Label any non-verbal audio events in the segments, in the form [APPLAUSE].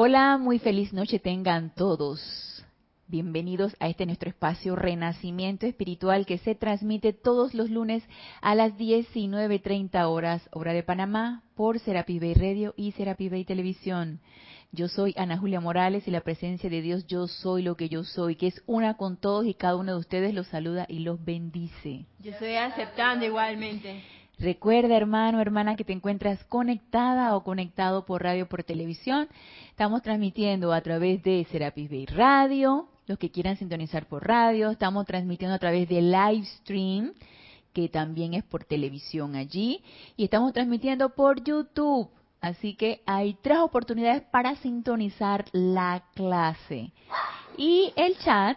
Hola, muy feliz noche tengan todos. Bienvenidos a este nuestro espacio Renacimiento Espiritual que se transmite todos los lunes a las 19.30 horas, hora de Panamá, por Serapi Bay Radio y Serapi Bay Televisión. Yo soy Ana Julia Morales y la presencia de Dios, yo soy lo que yo soy, que es una con todos y cada uno de ustedes los saluda y los bendice. Yo estoy aceptando igualmente. Recuerda, hermano, hermana, que te encuentras conectada o conectado por radio por televisión. Estamos transmitiendo a través de Serapis Bay Radio, los que quieran sintonizar por radio. Estamos transmitiendo a través de Livestream, que también es por televisión allí. Y estamos transmitiendo por YouTube. Así que hay tres oportunidades para sintonizar la clase. Y el chat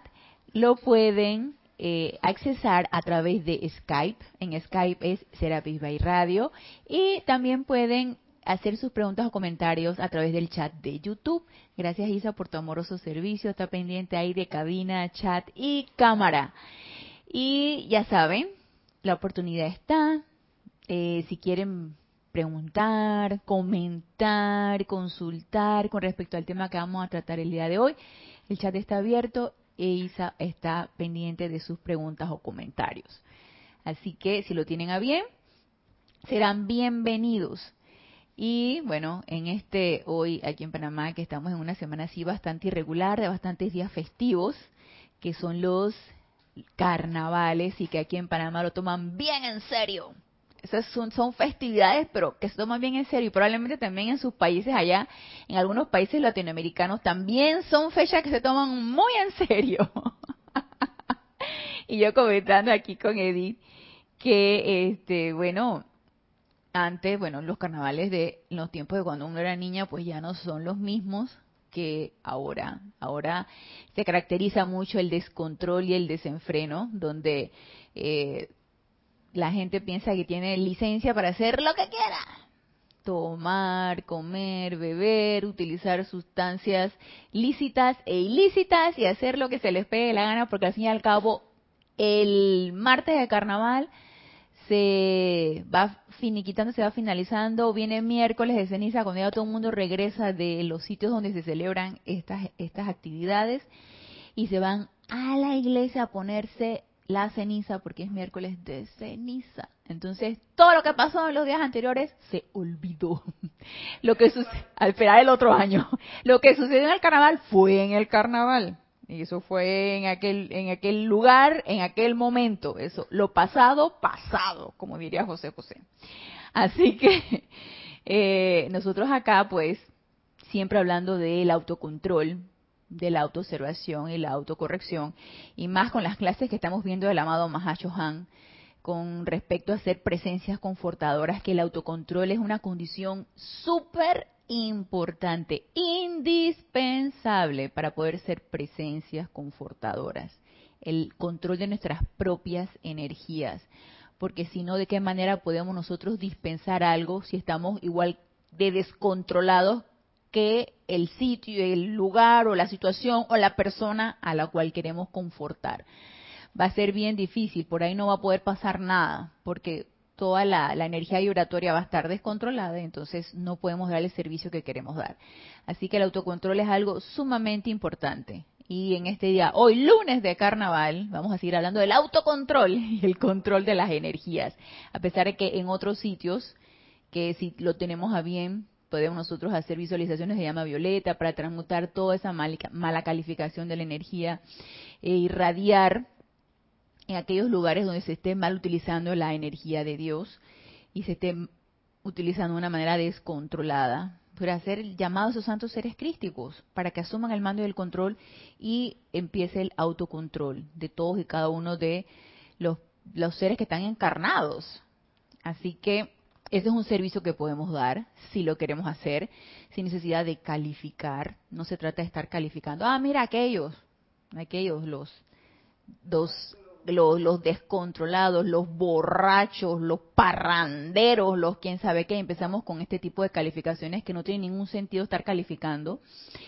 lo pueden eh, accesar a través de Skype. En Skype es Serapis by Radio. Y también pueden hacer sus preguntas o comentarios a través del chat de YouTube. Gracias Isa por tu amoroso servicio. Está pendiente ahí de cabina, chat y cámara. Y ya saben, la oportunidad está. Eh, si quieren preguntar, comentar, consultar con respecto al tema que vamos a tratar el día de hoy, el chat está abierto e Isa está pendiente de sus preguntas o comentarios. Así que si lo tienen a bien, serán bienvenidos. Y bueno, en este hoy aquí en Panamá, que estamos en una semana así bastante irregular, de bastantes días festivos, que son los carnavales y que aquí en Panamá lo toman bien en serio. Esas son, festividades, pero que se toman bien en serio y probablemente también en sus países allá, en algunos países latinoamericanos, también son fechas que se toman muy en serio. [LAUGHS] y yo comentando aquí con Edith que, este, bueno, antes, bueno, los carnavales de los tiempos de cuando uno era niña, pues ya no son los mismos que ahora. Ahora se caracteriza mucho el descontrol y el desenfreno, donde eh, la gente piensa que tiene licencia para hacer lo que quiera. Tomar, comer, beber, utilizar sustancias lícitas e ilícitas y hacer lo que se les pegue la gana, porque al fin y al cabo el martes de carnaval se va finiquitando, se va finalizando, viene miércoles de ceniza, cuando ya todo el mundo regresa de los sitios donde se celebran estas, estas actividades y se van a la iglesia a ponerse la ceniza porque es miércoles de ceniza. Entonces, todo lo que pasó en los días anteriores se olvidó. [LAUGHS] Lo que sucedió, al esperar el otro año, [LAUGHS] lo que sucedió en el carnaval fue en el carnaval. Y eso fue en aquel, en aquel lugar, en aquel momento. Eso, lo pasado, pasado, como diría José José. Así que [LAUGHS] eh, nosotros acá, pues, siempre hablando del autocontrol, de la autoobservación y la autocorrección, y más con las clases que estamos viendo del amado Han con respecto a ser presencias confortadoras, que el autocontrol es una condición súper importante, indispensable para poder ser presencias confortadoras. El control de nuestras propias energías, porque si no, ¿de qué manera podemos nosotros dispensar algo si estamos igual de descontrolados que el sitio, el lugar o la situación o la persona a la cual queremos confortar. Va a ser bien difícil, por ahí no va a poder pasar nada, porque toda la, energía vibratoria va a estar descontrolada, entonces no podemos dar el servicio que queremos dar. Así que el autocontrol es algo sumamente importante. Y en este día, hoy lunes de carnaval, vamos a seguir hablando del autocontrol [LAUGHS] y el control de las energías. A pesar de que en otros sitios, que si lo tenemos a bien, podemos nosotros hacer visualizaciones de llama violeta para transmutar toda esa mala calificación de la energía e irradiar en aquellos lugares donde se esté mal utilizando la energía de Dios y se esté utilizando de una manera descontrolada, para hacer llamados a esos santos seres crísticos para que asuman el mando y el control y empiece el autocontrol de todos y cada uno de los, los seres que están encarnados. Así que ese es un servicio que podemos dar si lo queremos hacer, sin necesidad de calificar. No se trata de estar calificando. Ah, mira aquellos, aquellos, los, los, los, descontrolados, los borrachos, los parranderos, los quién sabe qué. Empezamos con este tipo de calificaciones que no tiene ningún sentido estar calificando.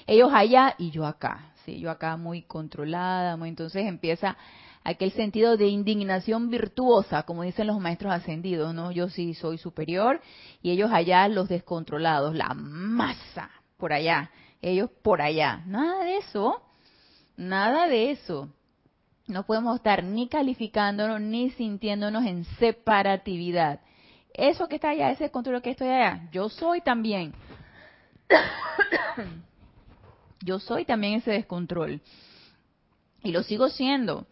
Ellos allá y yo acá. Sí, yo acá muy controlada, muy entonces empieza aquel sentido de indignación virtuosa, como dicen los maestros ascendidos, ¿no? Yo sí soy superior y ellos allá los descontrolados, la masa por allá. ellos por allá. Nada de eso, nada de eso. No podemos estar ni calificándonos ni sintiéndonos en separatividad. Eso que está allá, ese control que estoy allá, yo soy también. [COUGHS] yo soy también ese descontrol. Y lo sigo siendo.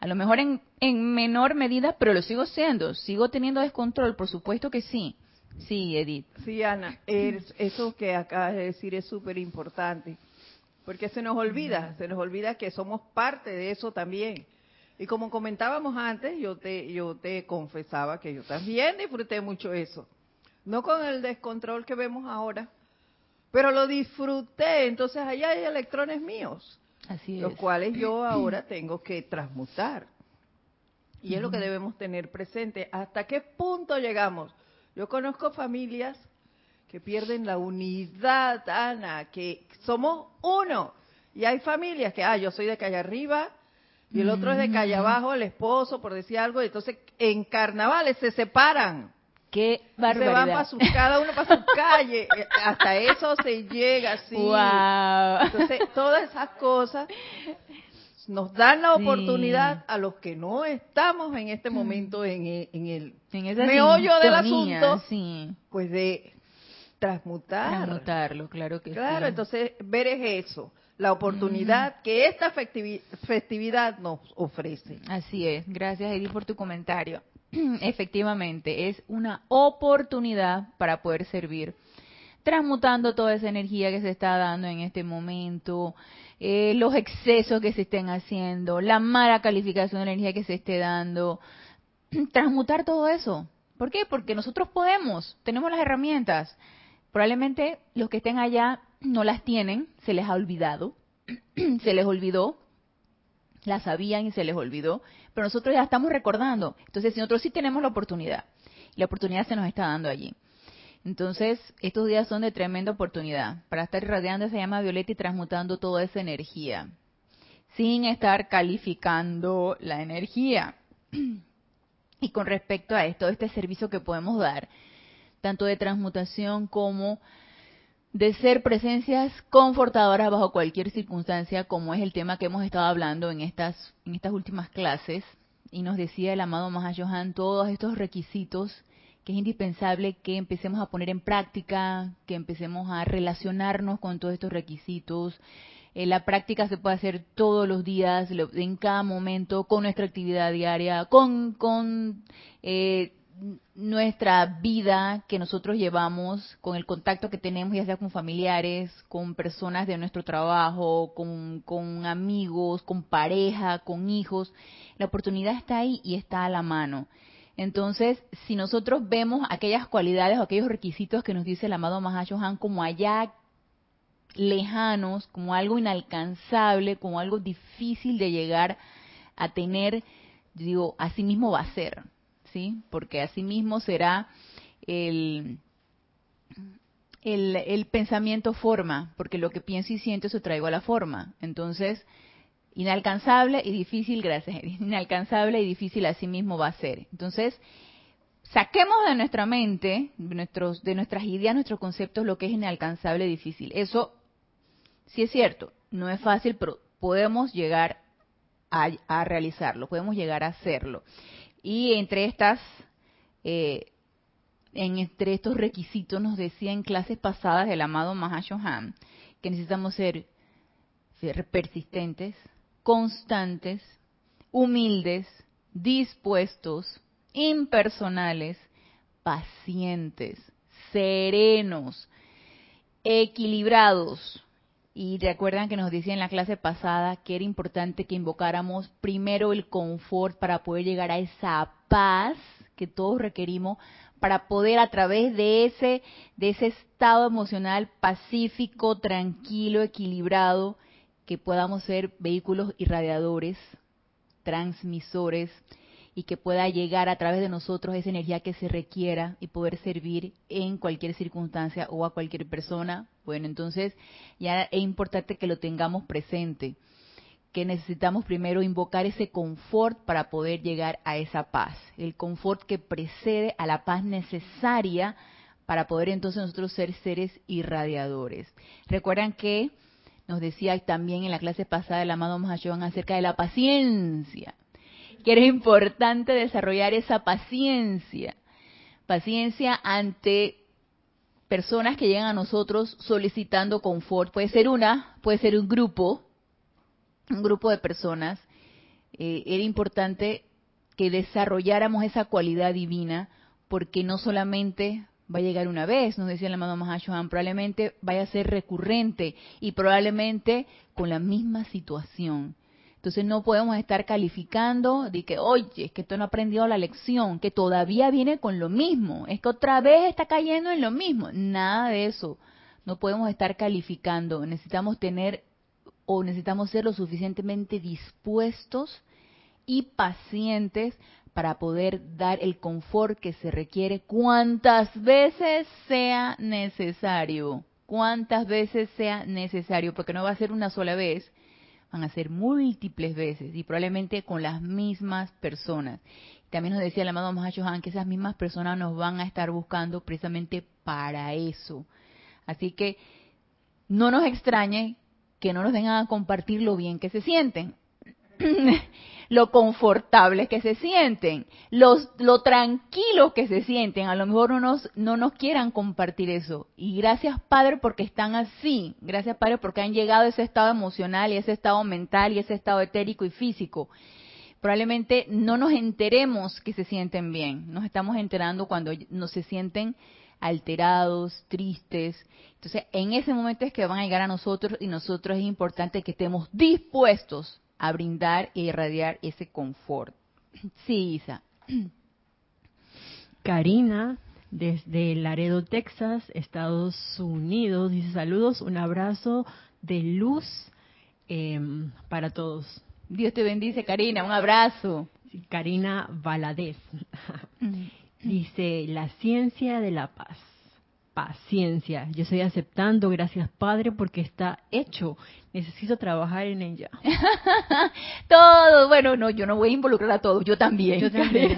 A lo mejor en, en menor medida, pero lo sigo siendo. Sigo teniendo descontrol, por supuesto que sí. Sí, Edith. Sí, Ana, eso que acabas de decir es súper importante, porque se nos olvida, se nos olvida que somos parte de eso también. Y como comentábamos antes, yo te, yo te confesaba que yo también disfruté mucho eso. No con el descontrol que vemos ahora, pero lo disfruté. Entonces allá hay electrones míos, Así los cuales yo [CLEARS THROAT] ahora tengo que transmutar. Y es lo que debemos tener presente. ¿Hasta qué punto llegamos? Yo conozco familias que pierden la unidad, Ana, que somos uno. Y hay familias que, ah, yo soy de calle arriba y el otro es de calle abajo, el esposo, por decir algo. Y entonces en carnavales se separan. Qué barbaridad. Se van para su, cada uno para su [LAUGHS] calle. Eh, hasta eso se llega, sí. Wow. Entonces, todas esas cosas nos dan la oportunidad a los que no estamos en este momento en, en el meollo del asunto, pues de transmutar. Transmutarlo, claro que claro, entonces ver es eso, la oportunidad que esta festividad nos ofrece. Así es, gracias Edith por tu comentario. [CLEARS THROAT] Efectivamente, es una oportunidad para poder servir, transmutando toda esa energía que se está dando en este momento, eh, los excesos que se estén haciendo, la mala calificación de la energía que se esté dando, [CLEARS THROAT] transmutar todo eso. ¿Por qué? Porque nosotros podemos, tenemos las herramientas. Probablemente los que estén allá no las tienen, se les ha olvidado, [CLEARS THROAT] se les olvidó, las sabían y se les olvidó, pero nosotros ya estamos recordando. Entonces, nosotros sí tenemos la oportunidad, la oportunidad se nos está dando allí. Entonces, estos días son de tremenda oportunidad para estar irradiando esa llama violeta y transmutando toda esa energía, sin estar calificando la energía. Y con respecto a esto, este servicio que podemos dar, tanto de transmutación como de ser presencias confortadoras bajo cualquier circunstancia, como es el tema que hemos estado hablando en estas, en estas últimas clases, y nos decía el amado Mahayohan todos estos requisitos que es indispensable que empecemos a poner en práctica, que empecemos a relacionarnos con todos estos requisitos. Eh, la práctica se puede hacer todos los días, en cada momento, con nuestra actividad diaria, con, con eh, nuestra vida que nosotros llevamos, con el contacto que tenemos, ya sea con familiares, con personas de nuestro trabajo, con, amigos, con pareja, con hijos. La oportunidad está ahí y está a la mano. Entonces, si nosotros vemos aquellas cualidades o aquellos requisitos que nos dice el amado Mahashohan como allá lejanos, como algo inalcanzable, como algo difícil de llegar a tener, digo, así mismo va a ser, ¿sí? Porque así mismo será el, el, el pensamiento forma, porque lo que pienso y siento eso traigo a la forma. Entonces, Inalcanzable y difícil, gracias, [LAUGHS] inalcanzable y difícil así mismo va a ser. Entonces, saquemos de nuestra mente, de, nuestros, de nuestras ideas, nuestros conceptos, lo que es inalcanzable y difícil. Eso sí es cierto, no es fácil, pero podemos llegar a, realizarlo, podemos llegar a hacerlo. Y entre estas, eh, entre estos requisitos nos decía en clases pasadas el amado Mahashohan que necesitamos ser persistentes, constantes, humildes, dispuestos, impersonales, pacientes, serenos, equilibrados. Y recuerdan que nos decía en la clase pasada que era importante que invocáramos primero el confort para poder llegar a esa paz que todos requerimos para poder a través de ese de ese estado emocional pacífico, tranquilo, equilibrado, que podamos ser vehículos irradiadores, transmisores y que pueda llegar a través de nosotros esa energía que se requiera y poder servir en cualquier circunstancia o a cualquier persona. Bueno, entonces ya es importante que lo tengamos presente, que necesitamos primero invocar ese confort para poder llegar a esa paz, el confort que precede a la paz necesaria para poder entonces nosotros ser seres irradiadores. Recuerdan que nos decía también en la clase pasada el amado Mahashohan acerca de la paciencia, que era importante desarrollar esa paciencia, paciencia ante personas que llegan a nosotros solicitando confort. Puede ser una, puede ser un grupo, un grupo de personas. Eh, era importante que desarrolláramos esa cualidad divina porque no solamente va a llegar una vez, nos decía el amado Mahashohan, probablemente vaya a ser recurrente y probablemente con la misma situación. Entonces no podemos estar calificando de que, oye, es que tú no aprendido la lección, que todavía viene con lo mismo, es que otra vez está cayendo en lo mismo. Nada de eso. No podemos estar calificando. Necesitamos tener o necesitamos ser lo suficientemente dispuestos y pacientes para poder dar el confort que se requiere cuantas veces sea necesario. Cuantas veces sea necesario, porque no va a ser una sola vez, van a ser múltiples veces y probablemente con las mismas personas. También nos decía el amado Han que esas mismas personas nos van a estar buscando precisamente para eso. Así que no nos extrañe que no nos vengan a compartir lo bien que se sienten. [CLEARS THROAT] lo confortables que se sienten, los, lo tranquilos que se sienten. A lo mejor no nos, no nos quieran compartir eso. Y gracias Padre porque están así. Gracias Padre porque han llegado a ese estado emocional y ese estado mental y ese estado etérico y físico. Probablemente no nos enteremos que se sienten bien. Nos estamos enterando cuando no se sienten alterados, tristes. Entonces, en ese momento es que van a llegar a nosotros y nosotros es importante que estemos dispuestos a brindar e irradiar ese confort. [CLEARS THROAT] Sí, Isa. [CLEARS THROAT] Karina, desde Laredo, Texas, Estados Unidos, dice saludos, un abrazo de luz em, para todos. Dios te bendice, Karina, un abrazo. Karina Valadez [LAUGHS] dice la ciencia de la paz paciencia. Yo estoy aceptando, gracias Padre, porque está hecho. Necesito trabajar en ella. [LAUGHS] Todo, bueno, no, yo no voy a involucrar a todos, yo también. Yo también.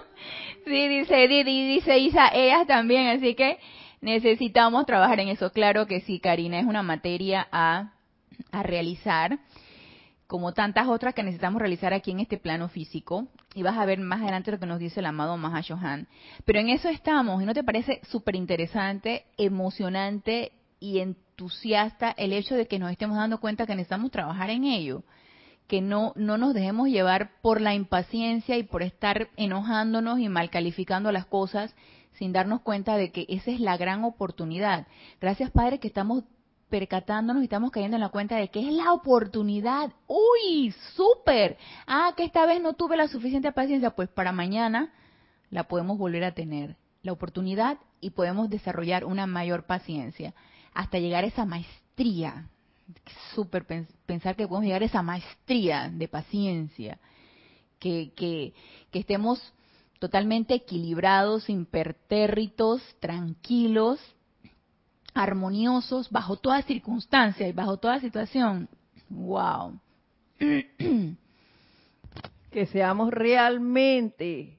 [LAUGHS] sí, dice Didi, dice Isa, ellas también, así que necesitamos trabajar en eso. Claro que sí, Karina, es una materia a, a realizar como tantas otras que necesitamos realizar aquí en este plano físico. Y vas a ver más adelante lo que nos dice el amado Mahashohan. Pero en eso estamos, ¿y no te parece súper interesante, emocionante y entusiasta el hecho de que nos estemos dando cuenta que necesitamos trabajar en ello? Que no, no nos dejemos llevar por la impaciencia y por estar enojándonos y mal calificando las cosas sin darnos cuenta de que esa es la gran oportunidad. Gracias, Padre, que estamos percatándonos y estamos cayendo en la cuenta de que es la oportunidad. ¡Uy! ¡Súper! Ah, que esta vez no tuve la suficiente paciencia. Pues para mañana la podemos volver a tener. La oportunidad y podemos desarrollar una mayor paciencia hasta llegar a esa maestría. Súper pensar que podemos llegar a esa maestría de paciencia. Que, que, que estemos totalmente equilibrados, impertérritos, tranquilos armoniosos bajo toda circunstancia y bajo toda situación. ¡Wow! [CLEARS THROAT] que seamos realmente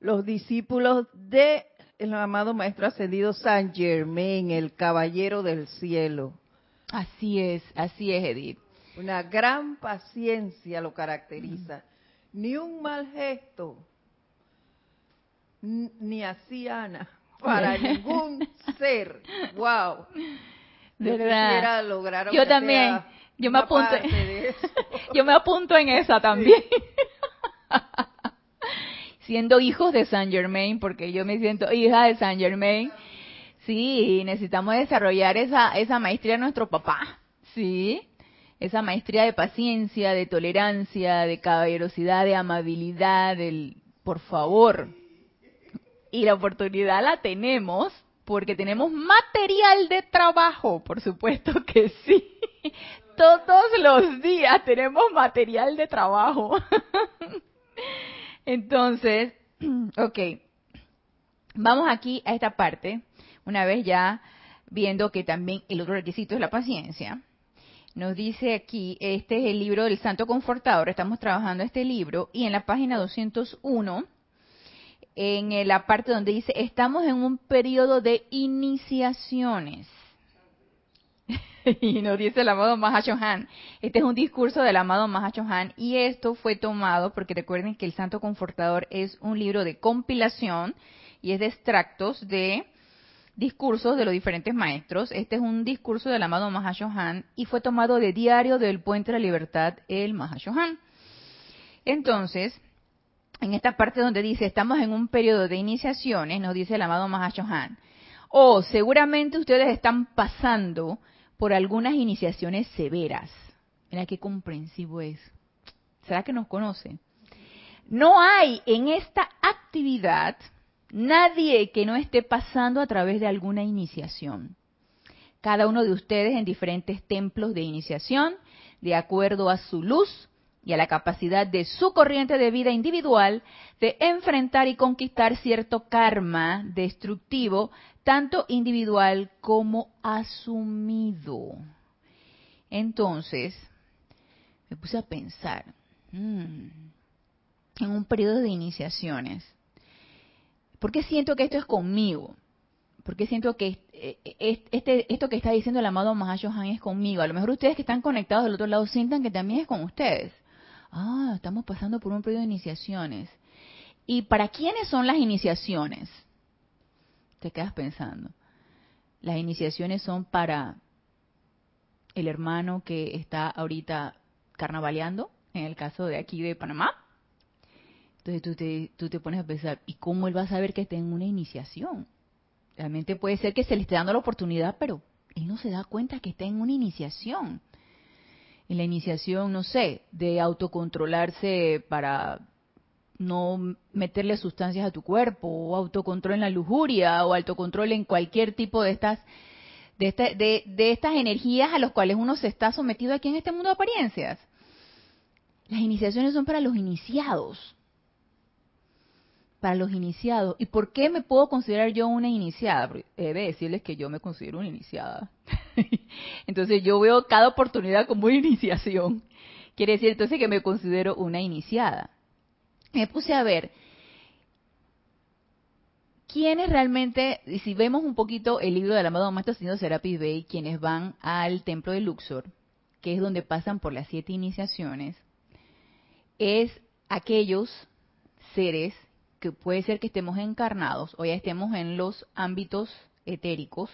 los discípulos de el amado Maestro Ascendido San Germain, el Caballero del Cielo. Así es, así es, Edith. Una gran paciencia lo caracteriza. Ni un mal gesto, ni así Ana para ningún ser. Wow. De verdad. Lograr yo también. Yo me apunto. [LAUGHS] yo me apunto en esa también. [LAUGHS] Siendo hijos de Saint Germain, porque yo me siento hija de Saint Germain. Sí, necesitamos desarrollar esa esa maestría de nuestro papá. Sí. Esa maestría de paciencia, de tolerancia, de caballerosidad, de amabilidad, del por favor, y la oportunidad la tenemos porque tenemos material de trabajo, por supuesto que sí. [LAUGHS] Todos los días tenemos material de trabajo. [LAUGHS] Entonces, [CLEARS THROAT] ok, vamos aquí a esta parte, una vez ya viendo que también el otro requisito es la paciencia. Nos dice aquí, este es el libro del Santo Confortador, estamos trabajando este libro y en la página 201 en la parte donde dice, estamos en un periodo de iniciaciones. [LAUGHS] y nos dice el amado Mahashohan. Este es un discurso del amado Mahashohan y esto fue tomado porque recuerden que el Santo Confortador es un libro de compilación y es de extractos de discursos de los diferentes maestros. Este es un discurso del amado Mahashohan y fue tomado de Diario del Puente de la Libertad, el Mahashohan. Entonces, en esta parte donde dice, estamos en un periodo de iniciaciones, nos dice el amado Mahashohan, o seguramente ustedes están pasando por algunas iniciaciones severas. Mira qué comprensivo es. ¿Será que nos conoce? No hay en esta actividad nadie que no esté pasando a través de alguna iniciación. Cada uno de ustedes en diferentes templos de iniciación, de acuerdo a su luz y a la capacidad de su corriente de vida individual de enfrentar y conquistar cierto karma destructivo, tanto individual como asumido. Entonces, me puse a pensar, mm, en un periodo de iniciaciones, ¿por qué siento que esto es conmigo? ¿Por qué siento que este, esto que está diciendo el amado Mahashohan es conmigo? A lo mejor ustedes que están conectados del otro lado sientan que también es con ustedes ah, estamos pasando por un periodo de iniciaciones. ¿Y para quiénes son las iniciaciones? Te quedas pensando. Las iniciaciones son para el hermano que está ahorita carnavaleando, en el caso de aquí de Panamá. Entonces tú te, tú te pones a pensar, ¿y cómo él va a saber que está en una iniciación? Realmente puede ser que se le esté dando la oportunidad, pero él no se da cuenta que está en una iniciación en la iniciación, no sé, de autocontrolarse para no meterle sustancias a tu cuerpo, o autocontrol en la lujuria, o autocontrol en cualquier tipo de estas, de, de, estas energías a las cuales uno se está sometido aquí en este mundo de apariencias. Las iniciaciones son para los iniciados. Para los iniciados. ¿Y por qué me puedo considerar yo una iniciada? he de decirles que yo me considero una iniciada. [LAUGHS] entonces yo veo cada oportunidad como una iniciación. Quiere decir entonces que me considero una iniciada. Me puse a ver quiénes realmente, y si vemos un poquito el libro del amado Maestro Señor Serapis Bey, quienes van al templo de Luxor, que es donde pasan por las siete iniciaciones, es aquellos seres que puede ser que estemos encarnados o ya estemos en los ámbitos etéricos,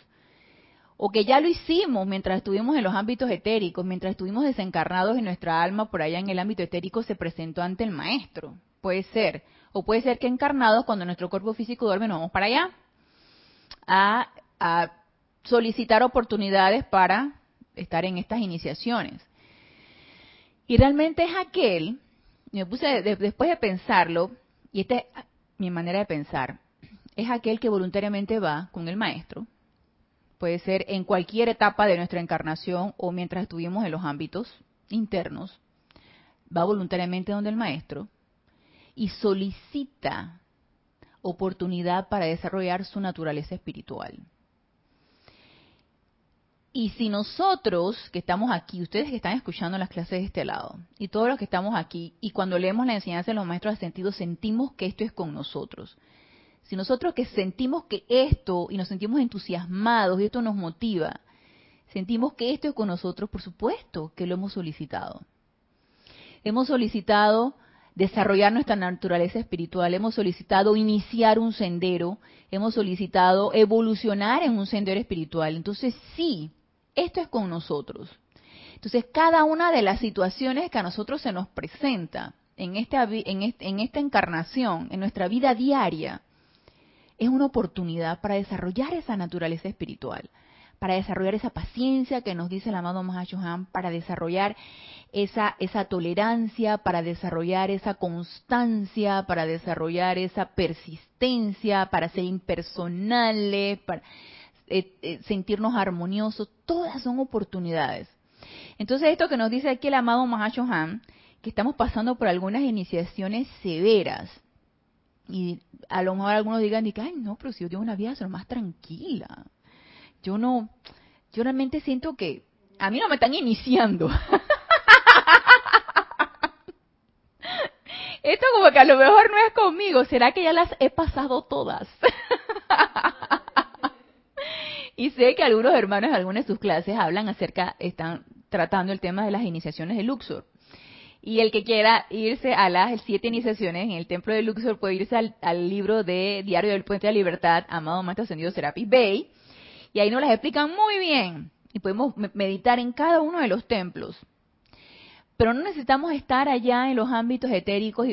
o que ya lo hicimos mientras estuvimos en los ámbitos etéricos, mientras estuvimos desencarnados en nuestra alma por allá en el ámbito etérico se presentó ante el maestro. Puede ser. O puede ser que encarnados cuando nuestro cuerpo físico duerme nos vamos para allá a, solicitar oportunidades para estar en estas iniciaciones. Y realmente es aquel, me puse después de pensarlo, y esta es mi manera de pensar, es aquel que voluntariamente va con el maestro, puede ser en cualquier etapa de nuestra encarnación o mientras estuvimos en los ámbitos internos, va voluntariamente donde el maestro y solicita oportunidad para desarrollar su naturaleza espiritual. Y si nosotros que estamos aquí, ustedes que están escuchando las clases de este lado, y todos los que estamos aquí, y cuando leemos la enseñanza de los maestros de sentido, sentimos que esto es con nosotros. Si nosotros que sentimos que esto, y nos sentimos entusiasmados, y esto nos motiva, sentimos que esto es con nosotros, por supuesto que lo hemos solicitado. Hemos solicitado desarrollar nuestra naturaleza espiritual, hemos solicitado iniciar un sendero, hemos solicitado evolucionar en un sendero espiritual. Entonces sí, esto es con nosotros. Entonces cada una de las situaciones que a nosotros se nos presenta en esta, en, esta encarnación, en nuestra vida diaria, es una oportunidad para desarrollar esa naturaleza espiritual, para desarrollar esa paciencia que nos dice el amado Mahashohan, para desarrollar esa, esa tolerancia, para desarrollar esa constancia, para desarrollar esa persistencia, para ser impersonales, para eh, eh, sentirnos armoniosos, todas son oportunidades. Entonces esto que nos dice aquí el amado Mahashohan, que estamos pasando por algunas iniciaciones severas, y a lo mejor algunos digan, ay, no, pero si yo tengo una vida lo más tranquila. Yo no, yo realmente siento que a mí no me están iniciando. [LAUGHS] Esto como que a lo mejor no es conmigo, ¿será que ya las he pasado todas? [LAUGHS] y sé que algunos hermanos de algunas de sus clases hablan acerca, están tratando el tema de las iniciaciones de Luxor. Y el que quiera irse a las siete iniciaciones en el templo de Luxor puede irse al, libro de Diario del Puente de la Libertad, Amado Maestro Ascendido Serapis Bay, y ahí nos las explican muy bien. Y podemos meditar en cada uno de los templos. Pero no necesitamos estar allá en los ámbitos etéricos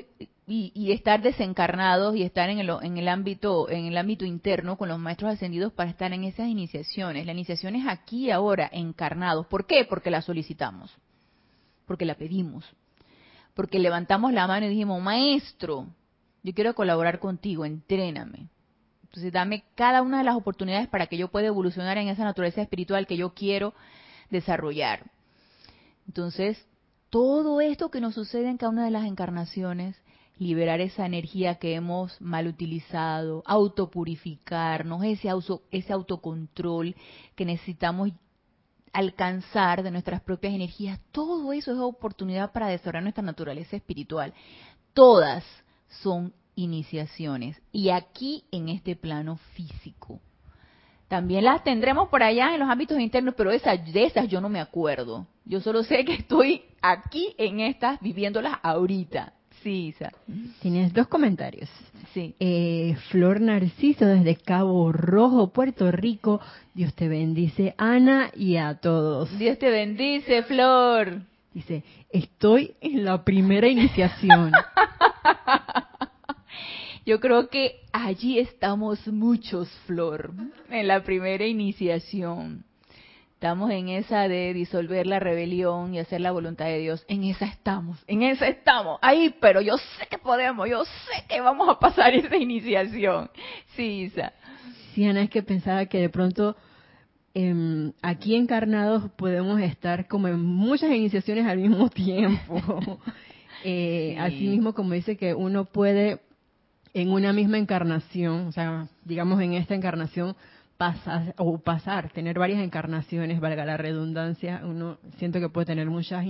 estar desencarnados y estar en el, ámbito en el ámbito interno con los maestros ascendidos para estar en esas iniciaciones. La iniciación es aquí y ahora, encarnados. ¿Por qué? Porque la solicitamos, porque la pedimos, porque levantamos la mano y dijimos, maestro, yo quiero colaborar contigo, entréname. Entonces dame cada una de las oportunidades para que yo pueda evolucionar en esa naturaleza espiritual que yo quiero desarrollar. Entonces, todo esto que nos sucede en cada una de las encarnaciones, liberar esa energía que hemos mal utilizado, autopurificarnos, ese, ese autocontrol que necesitamos alcanzar de nuestras propias energías, todo eso es oportunidad para desarrollar nuestra naturaleza espiritual. Todas son iniciaciones y aquí en este plano físico. También las tendremos por allá en los ámbitos internos, pero esas, de esas yo no me acuerdo. Yo solo sé que estoy aquí en estas, viviéndolas ahorita. Sí, Isa. Tienes dos comentarios. Sí. Eh, Flor Narciso desde Cabo Rojo, Puerto Rico. Dios te bendice, Ana, y a todos. Dios te bendice, Flor. Dice, estoy en la primera iniciación. [LAUGHS] Yo creo que allí estamos muchos, Flor, en la primera iniciación. Estamos en esa de disolver la rebelión y hacer la voluntad de Dios. En esa estamos, en esa estamos. Ahí, pero yo sé que podemos, yo sé que vamos a pasar [LAUGHS] esa iniciación. Sí, Isa. Sí, Ana, es que pensaba que de pronto em, aquí encarnados podemos estar como en muchas iniciaciones al mismo [LAUGHS] tiempo. [LAUGHS] eh, Así mismo como dice que uno puede en una misma encarnación, o sea, digamos en esta encarnación, pasar o pasar, tener varias encarnaciones, valga la redundancia, uno siento que puede tener muchas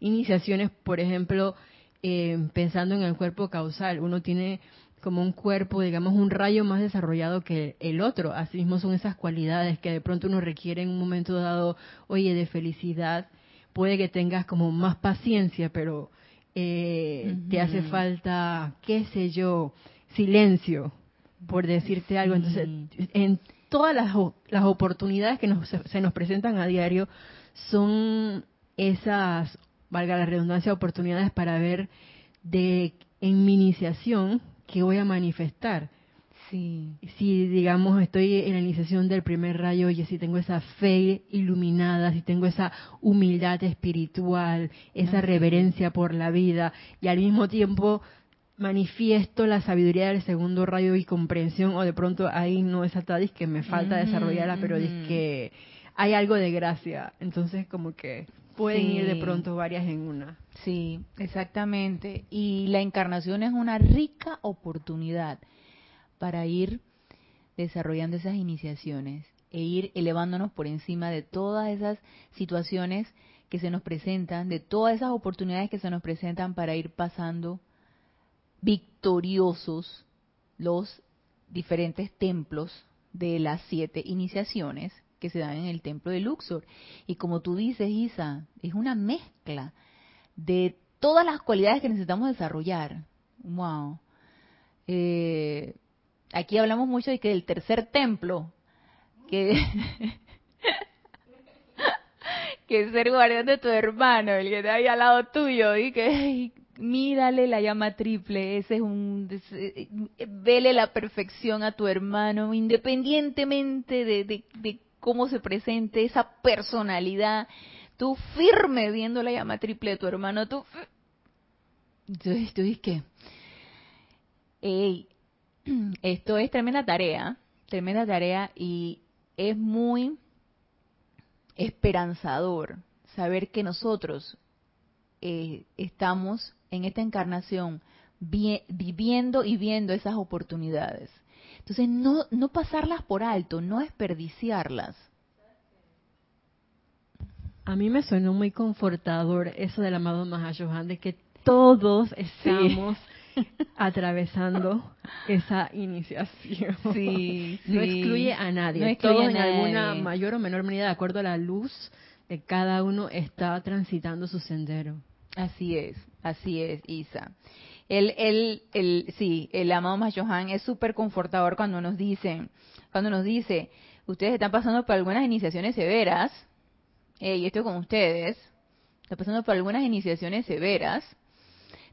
iniciaciones, por ejemplo, eh, pensando en el cuerpo causal, uno tiene como un cuerpo, digamos, un rayo más desarrollado que el otro. Asimismo son esas cualidades que de pronto uno requiere en un momento dado, oye, de felicidad, puede que tengas como más paciencia, pero eh, te hace falta, qué sé yo, silencio, por decirte algo. Entonces, en todas las, las oportunidades que nos, se nos presentan a diario son esas, valga la redundancia, oportunidades para ver de en mi iniciación que voy a manifestar. Sí. Si, digamos, estoy en la iniciación del primer rayo, y si tengo esa fe iluminada, si tengo esa humildad espiritual, esa reverencia por la vida, y al mismo tiempo manifiesto la sabiduría del segundo rayo y comprensión, o de pronto ahí no es atadis que me falta desarrollarla, pero es que hay algo de gracia. Entonces, como que pueden ir de pronto varias en una. Sí, exactamente. Y la encarnación es una rica oportunidad para ir desarrollando esas iniciaciones e ir elevándonos por encima de todas esas situaciones que se nos presentan, de todas esas oportunidades que se nos presentan para ir pasando victoriosos los diferentes templos de las siete iniciaciones que se dan en el templo de Luxor. Y como tú dices, Isa, es una mezcla de todas las cualidades que necesitamos desarrollar. Wow. Eh, aquí hablamos mucho de que del tercer templo, que, [LAUGHS] que es ser guardián de tu hermano, el que está ahí al lado tuyo, y que mírale la llama triple, ese es un eh, vele la perfección a tu hermano, independientemente de, cómo se presente esa personalidad, tú firme viendo la llama triple de tu hermano, tú entonces tú que [CLEARS THROAT] esto es tremenda tarea, tremenda tarea y es muy esperanzador saber que nosotros eh, estamos en esta encarnación viviendo y viendo esas oportunidades. Entonces, no, no pasarlas por alto, no desperdiciarlas. A mí me suena muy confortador eso del amado Mahashohan, de que todos estamos [LAUGHS] atravesando esa iniciación. Sí, No excluye a nadie. No excluye Todos a en alguna mayor o menor medida, de acuerdo a la luz de cada uno, está transitando su sendero. Así es, así es, Isa. El, el, el, sí, el amado Mayohan es súper confortador cuando nos dice, cuando nos dice, ustedes están pasando por algunas iniciaciones severas, y estoy con ustedes, están pasando por algunas iniciaciones severas,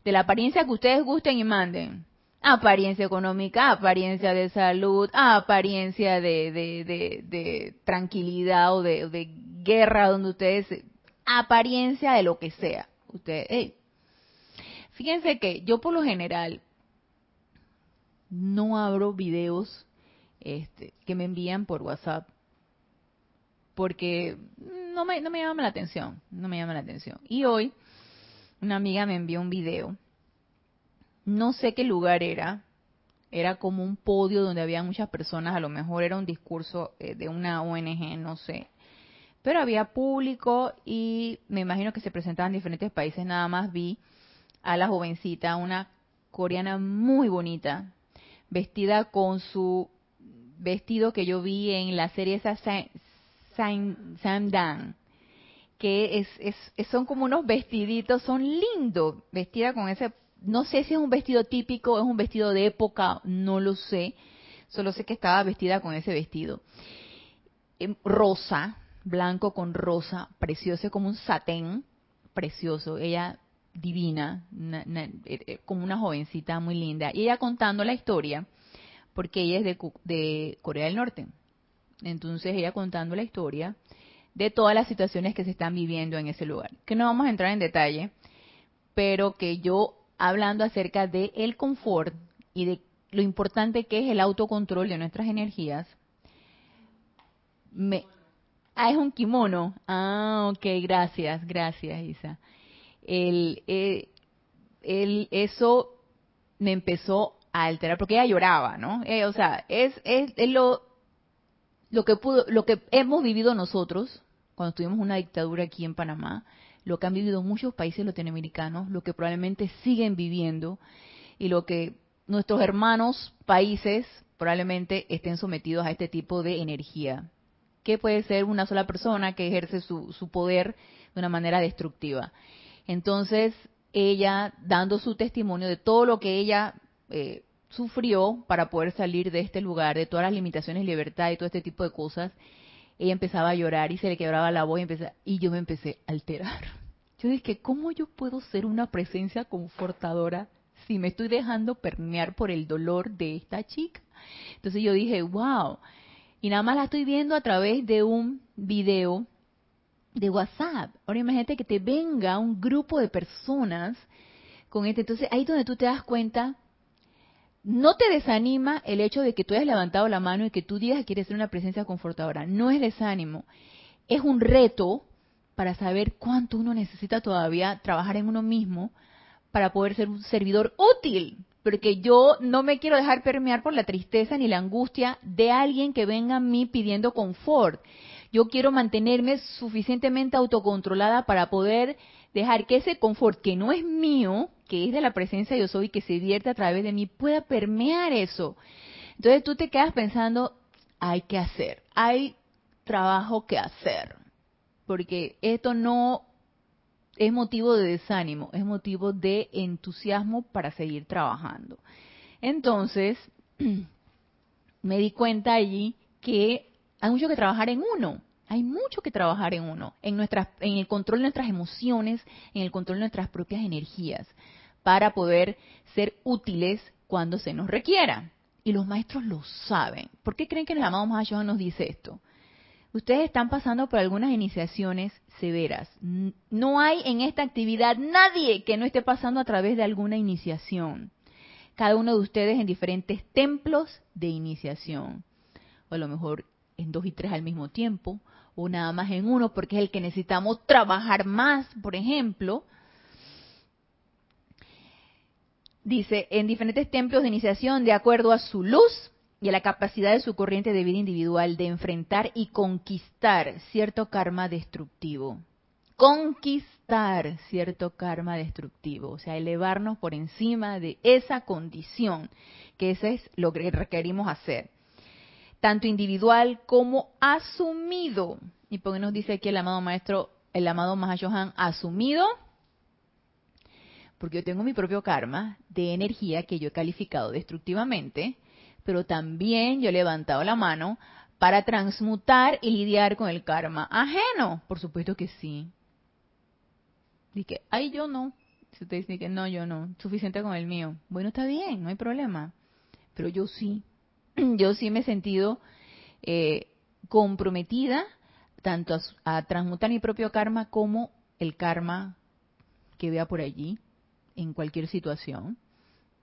de la apariencia que ustedes gusten y manden. Apariencia económica, apariencia de salud, apariencia de, de, tranquilidad o de guerra donde ustedes, apariencia de lo que sea. Ustedes, hey, fíjense que yo por lo general no abro videos este, que me envían por WhatsApp porque no me, no me llama la atención, no me llama la atención. Y hoy una amiga me envió un video, no sé qué lugar era, era como un podio donde había muchas personas, a lo mejor era un discurso eh, de una ONG, no sé. Pero había público y me imagino que se presentaban en diferentes países, nada más vi a la jovencita, una coreana muy bonita, vestida con su vestido que yo vi en la serie esa Sam, Sam, Sam Dan, que es- son como unos vestiditos, son lindos, vestida con ese, no sé si es un vestido típico, es un vestido de época, no lo sé, solo sé que estaba vestida con ese vestido. Em, Rosa, blanco con rosa, precioso, como un satén, precioso, ella divina, na- na- eh, eh, como una jovencita muy linda, y ella contando la historia, porque ella es de, de Corea del Norte. Entonces ella contando la historia de todas las situaciones que se están viviendo en ese lugar. Que no vamos a entrar en detalle, pero que yo hablando acerca de el confort y de lo importante que es el autocontrol de nuestras energías, me Ah, es un kimono. Ah, ok, gracias, gracias, Isa. El, eh, el, eso me empezó a alterar, porque ella lloraba, ¿no? Eh, o sea, es, es, es lo, lo que pudo, lo que hemos vivido nosotros cuando tuvimos una dictadura aquí en Panamá, lo que han vivido muchos países latinoamericanos, lo que probablemente siguen viviendo y lo que nuestros hermanos países probablemente estén sometidos a este tipo de energía, que puede ser una sola persona que ejerce su, poder de una manera destructiva. Entonces, ella dando su testimonio de todo lo que ella eh, sufrió para poder salir de este lugar, de todas las limitaciones, libertad y todo este tipo de cosas, ella empezaba a llorar y se le quebraba la voz y, empezaba, y yo me empecé a alterar. [LAUGHS] Yo dije, ¿cómo yo puedo ser una presencia confortadora si me estoy dejando permear por el dolor de esta chica? Entonces yo dije, wow. Y nada más la estoy viendo a través de un video de WhatsApp. Ahora imagínate que te venga un grupo de personas con este. Entonces ahí es donde tú te das cuenta, no te desanima el hecho de que tú hayas levantado la mano y que tú digas que quieres ser una presencia confortadora. No es desánimo. Es un reto para saber cuánto uno necesita todavía trabajar en uno mismo para poder ser un servidor útil. Porque yo no me quiero dejar permear por la tristeza ni la angustia de alguien que venga a mí pidiendo confort. Yo quiero mantenerme suficientemente autocontrolada para poder dejar que ese confort que no es mío, que es de la presencia de yo soy, que se vierte a través de mí, pueda permear eso. Entonces tú te quedas pensando, hay que hacer, hay trabajo que hacer, porque esto no es motivo de desánimo, es motivo de entusiasmo para seguir trabajando. Entonces, [CLEARS THROAT] me di cuenta allí que hay mucho que trabajar en uno, hay mucho que trabajar en uno, en, nuestras, en el control de nuestras emociones, en el control de nuestras propias energías, para poder ser útiles cuando se nos requiera. Y los maestros lo saben. ¿Por qué creen que el amado Mahashohan nos dice esto? Ustedes están pasando por algunas iniciaciones severas. No hay en esta actividad nadie que no esté pasando a través de alguna iniciación. Cada uno de ustedes en diferentes templos de iniciación. O a lo mejor en dos y tres al mismo tiempo. O nada más en uno porque es el que necesitamos trabajar más, por ejemplo. Dice, en diferentes templos de iniciación de acuerdo a su luz y a la capacidad de su corriente de vida individual de enfrentar y conquistar cierto karma destructivo. conquistar cierto karma destructivo, o sea, elevarnos por encima de esa condición, que eso es lo que requerimos hacer, tanto individual como asumido. Y porque dice aquí el amado maestro, el amado Mahashohan, asumido, porque yo tengo mi propio karma de energía que yo he calificado destructivamente, pero también yo he levantado la mano para transmutar y lidiar con el karma ajeno. Por supuesto que sí. Dije, ay, yo no. Si usted dice que no, yo no, suficiente con el mío. Bueno, está bien, no hay problema. Pero yo sí. [CLEARS THROAT] Yo sí me he sentido eh, comprometida tanto a, a transmutar mi propio karma como el karma que vea por allí en cualquier situación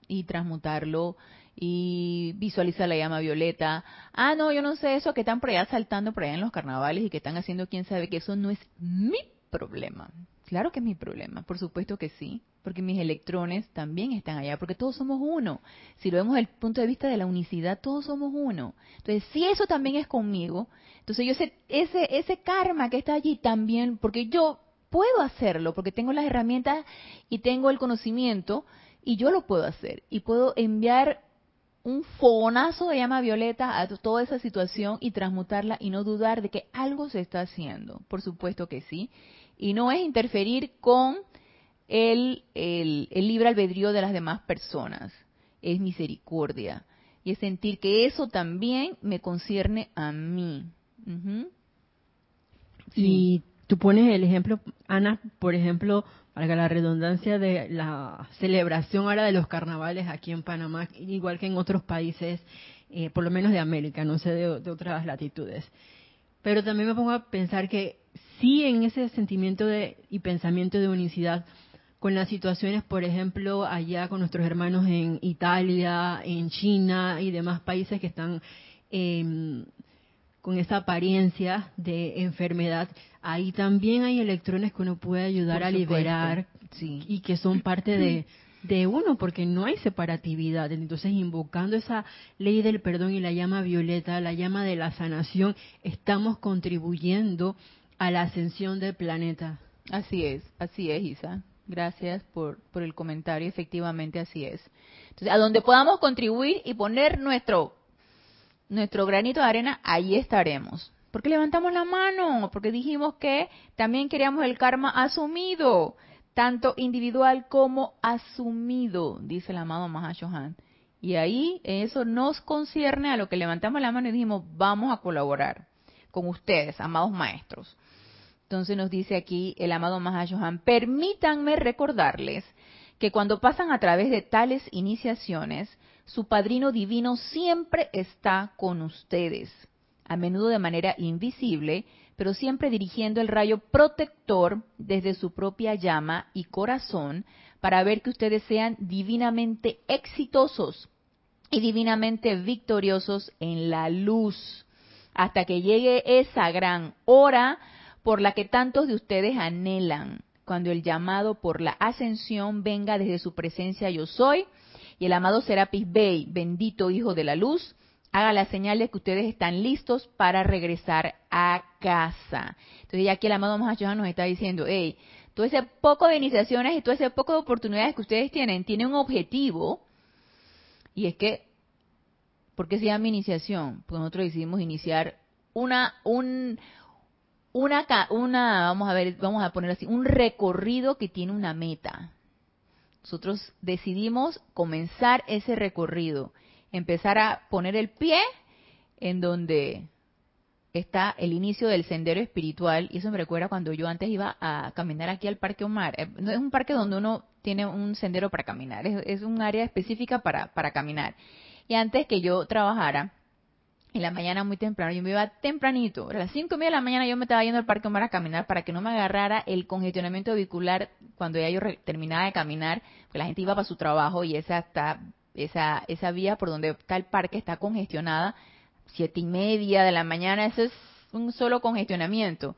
y transmutarlo y visualizar la llama violeta. Ah, no, yo no sé eso que están por allá saltando por allá en los carnavales y que están haciendo quién sabe que eso no es mi problema. Claro que es mi problema, por supuesto que sí, porque mis electrones también están allá, porque todos somos uno. Si lo vemos desde el punto de vista de la unicidad, todos somos uno. Entonces, si eso también es conmigo, entonces yo sé, ese, ese karma que está allí también, porque yo puedo hacerlo, porque tengo las herramientas y tengo el conocimiento, y yo lo puedo hacer. Y puedo enviar un fogonazo de llama violeta a toda esa situación y transmutarla y no dudar de que algo se está haciendo. Por supuesto que sí. Y no es interferir con el, el, libre albedrío de las demás personas. Es misericordia. Y es sentir que eso también me concierne a mí. Y tú pones el ejemplo, Ana, por ejemplo, valga la redundancia de la celebración ahora de los carnavales aquí en Panamá, igual que en otros países, eh, por lo menos de América, no sé de, otras latitudes. Pero también me pongo a pensar que sí en ese sentimiento de, y pensamiento de unicidad, con las situaciones, por ejemplo, allá con nuestros hermanos en Italia, en China y demás países que están em, con esa apariencia de enfermedad, ahí también hay electrones que uno puede ayudar a liberar y que son parte de, de uno, porque no hay separatividad. Entonces, invocando esa ley del perdón y la llama violeta, la llama de la sanación, estamos contribuyendo a la ascensión del planeta. Así es, así es, Isa. Gracias por, por el comentario, efectivamente así es. Entonces, a donde podamos contribuir y poner nuestro, nuestro granito de arena, ahí estaremos. Porque levantamos la mano, porque dijimos que también queríamos el karma asumido, tanto individual como asumido, dice el amado Mahashohan. Y ahí eso nos concierne a lo que levantamos la mano y dijimos, vamos a colaborar con ustedes, amados maestros. Entonces nos dice aquí el amado Mahashohan, permítanme recordarles que cuando pasan a través de tales iniciaciones, su padrino divino siempre está con ustedes a menudo de manera invisible, pero siempre dirigiendo el rayo protector desde su propia llama y corazón para ver que ustedes sean divinamente exitosos y divinamente victoriosos en la luz, hasta que llegue esa gran hora por la que tantos de ustedes anhelan, cuando el llamado por la ascensión venga desde su presencia yo soy, y el amado Serapis Bey, bendito Hijo de la Luz, haga la señal de que ustedes están listos para regresar a casa. Entonces ya aquí el amado Mahachohan nos está diciendo, hey, todo ese poco de iniciaciones y todo ese poco de oportunidades que ustedes tienen, tiene un objetivo, y es que, ¿por qué se llama iniciación? Porque nosotros decidimos iniciar una, un, una, una, vamos a ver, vamos a ponerlo así, un recorrido que tiene una meta. Nosotros decidimos comenzar ese recorrido empezar a poner el pie en donde está el inicio del sendero espiritual y eso me recuerda cuando yo antes iba a caminar aquí al Parque Omar. Eh, no es un parque donde uno tiene un sendero para caminar, es, un área específica para, para caminar. Y antes que yo trabajara, en la mañana muy temprano, yo me iba tempranito, a las cinco y media de la mañana yo me estaba yendo al Parque Omar a caminar para que no me agarrara el congestionamiento vehicular cuando ya yo terminaba de caminar, porque la gente iba para su trabajo y esa está esa, esa vía por donde está el parque está congestionada, siete y media de la mañana, eso es un solo congestionamiento.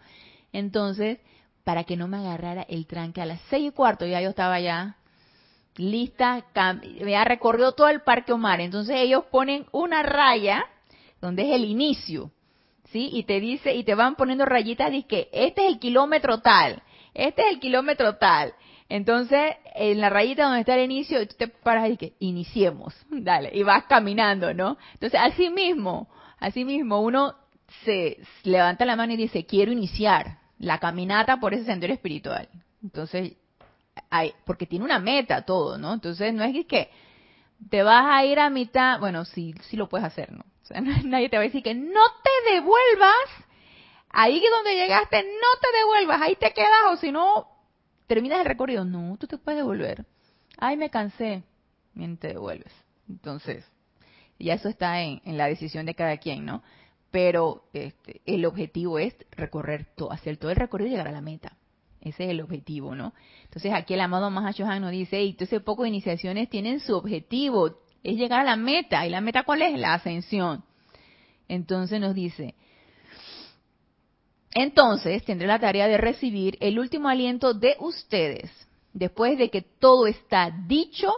Entonces, para que no me agarrara el tranque a las seis y cuarto, ya yo estaba ya lista, me ha recorrido todo el Parque Omar. Entonces ellos ponen una raya donde es el inicio, ¿sí? Y te dice, y te van poniendo rayitas, dice que este es el kilómetro tal, este es el kilómetro tal. Entonces, en la rayita donde está el inicio, tú te paras y que iniciemos, [LAUGHS] dale, y vas caminando, ¿no? Entonces, así mismo, así mismo, uno se levanta la mano y dice, quiero iniciar la caminata por ese sendero espiritual. Entonces, hay, porque tiene una meta todo, ¿no? Entonces, no es que, te vas a ir a mitad, bueno, sí, sí lo puedes hacer, ¿no? [LAUGHS] Nadie te va a decir que no te devuelvas, ahí donde llegaste, no te devuelvas, ahí te quedas, o si no, terminas el recorrido, no, tú te puedes devolver. Ay, me cansé, bien te devuelves. Entonces, ya eso está en, la decisión de cada quien, ¿no? Pero este, el objetivo es recorrer todo, hacer todo el recorrido y llegar a la meta. Ese es el objetivo, ¿no? Entonces aquí el amado Mahashohan nos dice, y entonces poco de iniciaciones tienen su objetivo, es llegar a la meta. ¿Y la meta cuál es? La ascensión. Entonces nos dice, entonces tendré la tarea de recibir el último aliento de ustedes, después de que todo está dicho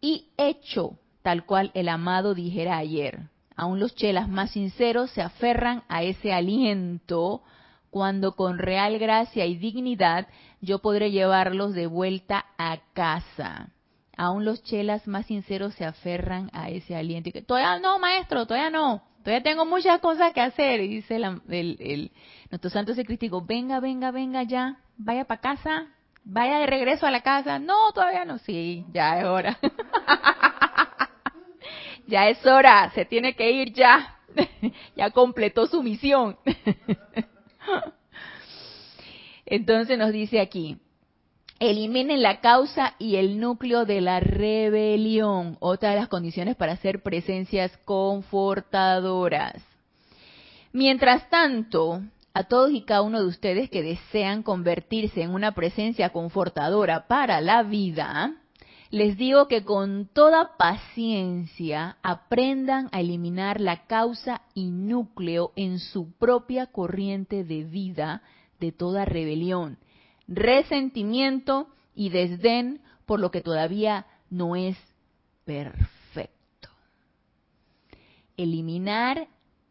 y hecho, tal cual el amado dijera ayer. Aún los chelas más sinceros se aferran a ese aliento cuando con real gracia y dignidad yo podré llevarlos de vuelta a casa. Aún los chelas más sinceros se aferran a ese aliento y que todavía no, maestro, todavía no. Todavía tengo muchas cosas que hacer. Y dice el, el, nuestro santo secrístico, venga, venga, venga ya, vaya para casa, vaya de regreso a la casa. No, todavía no. Sí, ya es hora. [LAUGHS] ya es hora, se tiene que ir ya. [LAUGHS] ya completó su misión. [LAUGHS] Entonces nos dice aquí, eliminen la causa y el núcleo de la rebelión, otra de las condiciones para ser presencias confortadoras. Mientras tanto, a todos y cada uno de ustedes que desean convertirse en una presencia confortadora para la vida, les digo que con toda paciencia aprendan a eliminar la causa y núcleo en su propia corriente de vida de toda rebelión resentimiento y desdén por lo que todavía no es perfecto. Eliminar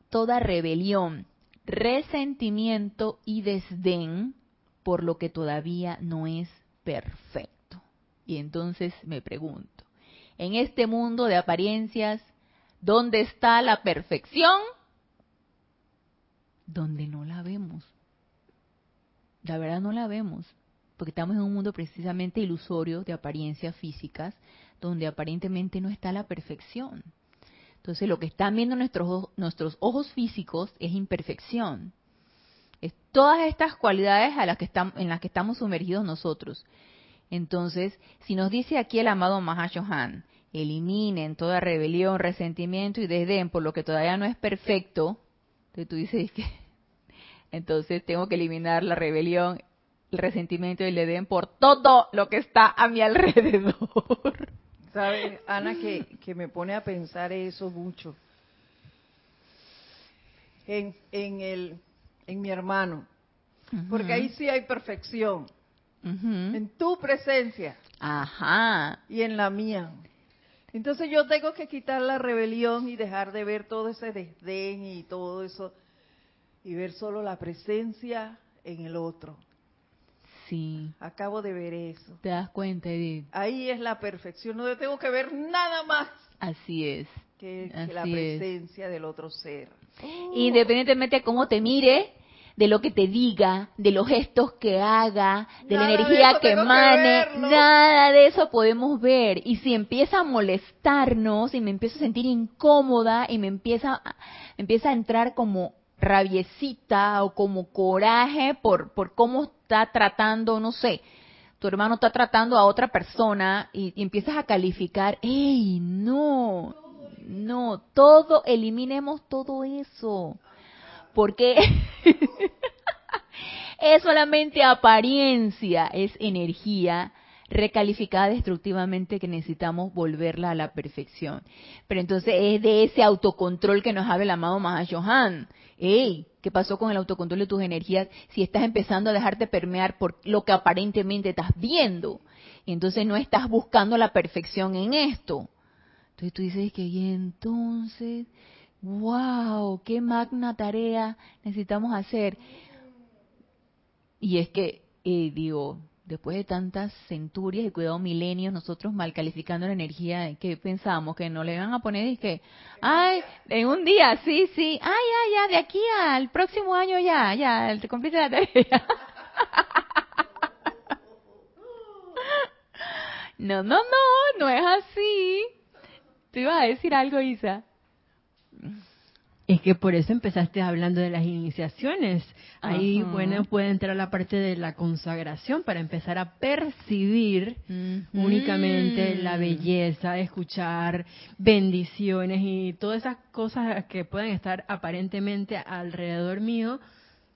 toda rebelión, resentimiento y desdén por lo que todavía no es perfecto. Y entonces me pregunto, en este mundo de apariencias, ¿dónde está la perfección? Donde no la vemos la verdad no la vemos, porque estamos en un mundo precisamente ilusorio de apariencias físicas, donde aparentemente no está la perfección. Entonces lo que están viendo nuestros, nuestros ojos físicos es imperfección. Es todas estas cualidades a las que estamos, en las que estamos sumergidos nosotros. Entonces, si nos dice aquí el amado Mahashohan, eliminen toda rebelión, resentimiento y desdén por lo que todavía no es perfecto, entonces tú dices [LAUGHS] que entonces tengo que eliminar la rebelión, el resentimiento y el edén por todo lo que está a mi alrededor. [LAUGHS] ¿Sabes, Ana, que, que me pone a pensar eso mucho? En, en, el, en mi hermano. Porque ahí sí hay perfección. En tu presencia. Ajá. Y en la mía. Entonces yo tengo que quitar la rebelión y dejar de ver todo ese desdén y todo eso y ver solo la presencia en el otro. Sí. Acabo de ver eso. ¿Te das cuenta, Edith? Ahí es la perfección, no tengo que ver nada más. Así es. Que, la presencia del otro ser. Independientemente de cómo te mire, de lo que te diga, de los gestos que haga, de la energía que emane, nada de eso podemos ver. Y si empieza a molestarnos y me empiezo a sentir incómoda y me empieza, empieza a entrar como rabiecita o como coraje por, por cómo está tratando, no sé, tu hermano está tratando a otra persona y, empiezas a calificar, ¡ey, no! No, todo, eliminemos todo eso. Porque [LAUGHS] es solamente apariencia, es energía recalificada destructivamente que necesitamos volverla a la perfección. Pero entonces es de ese autocontrol que nos habla el amado Mahashohan. ¡Ey! ¿Qué pasó con el autocontrol de tus energías si estás empezando a dejarte permear por lo que aparentemente estás viendo? Y entonces no estás buscando la perfección en esto. Entonces tú dices que, y entonces, wow, qué magna tarea necesitamos hacer. Y es que eh, digo, después de tantas centurias y cuidado milenios, nosotros mal calificando la energía, que pensamos que no le van a poner y que, ay, en un día, sí, sí, ay, ya, ya, de aquí al próximo año ya, ya, te cumpliste la tarea. [LAUGHS] No, no, no, no es así. Tú ibas a decir algo, Isa. Es que por eso empezaste hablando de las iniciaciones. Ahí, bueno, puede entrar la parte de la consagración para empezar a percibir únicamente la belleza, escuchar bendiciones y todas esas cosas que pueden estar aparentemente alrededor mío.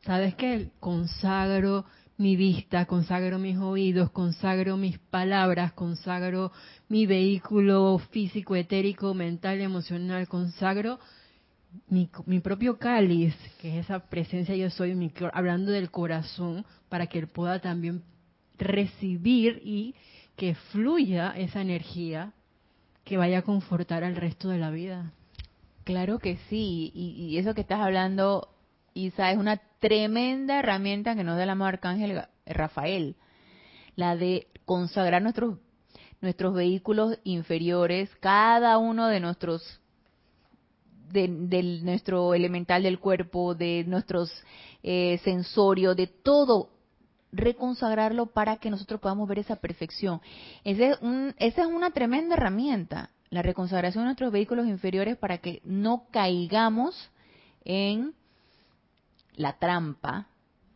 ¿Sabes qué? Consagro mi vista, consagro mis oídos, consagro mis palabras, consagro mi vehículo físico, etérico, mental, emocional, consagro mi, mi, propio cáliz, que es esa presencia yo soy, mi, hablando del corazón, para que él pueda también recibir y que fluya esa energía que vaya a confortar al resto de la vida. Claro que sí, y, eso que estás hablando, Isa, es una tremenda herramienta que nos da el amado arcángel Rafael, la de consagrar nuestros nuestros vehículos inferiores, cada uno de nuestros de, nuestro elemental del cuerpo, de nuestros eh, sensorios, de todo, reconsagrarlo para que nosotros podamos ver esa perfección. Ese esa es una tremenda herramienta, la reconsagración de nuestros vehículos inferiores para que no caigamos en la trampa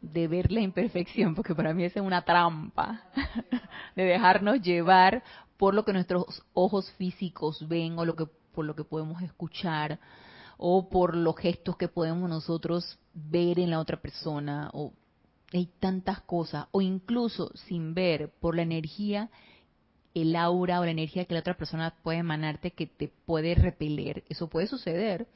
de ver la imperfección, porque para mí esa es una trampa, [LAUGHS] de dejarnos llevar por lo que nuestros ojos físicos ven o lo que por lo que podemos escuchar o por los gestos que podemos nosotros ver en la otra persona o hay tantas cosas o incluso sin ver por la energía el aura o la energía que la otra persona puede emanarte que te puede repeler. Eso puede suceder.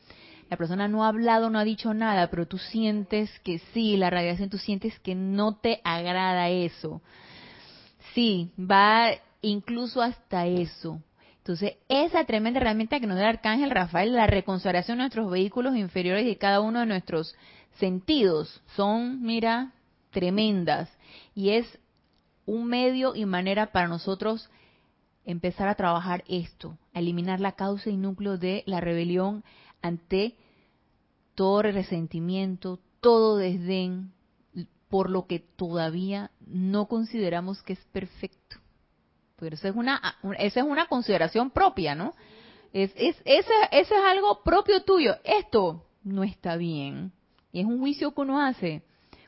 La persona no ha hablado no ha dicho nada pero tú sientes que sí la radiación tú sientes que no te agrada eso. Sí va incluso hasta eso entonces, esa tremenda herramienta que nos da el Arcángel Rafael, la reconsagración de nuestros vehículos inferiores y cada uno de nuestros sentidos, son, mira, tremendas. Y es un medio y manera para nosotros empezar a trabajar esto, a eliminar la causa y núcleo de la rebelión ante todo resentimiento, todo desdén por lo que todavía no consideramos que es perfecto. Pero eso es una, esa es una consideración propia, ¿no? Es, es, eso, es algo propio tuyo. Esto no está bien. Y es un juicio que uno hace.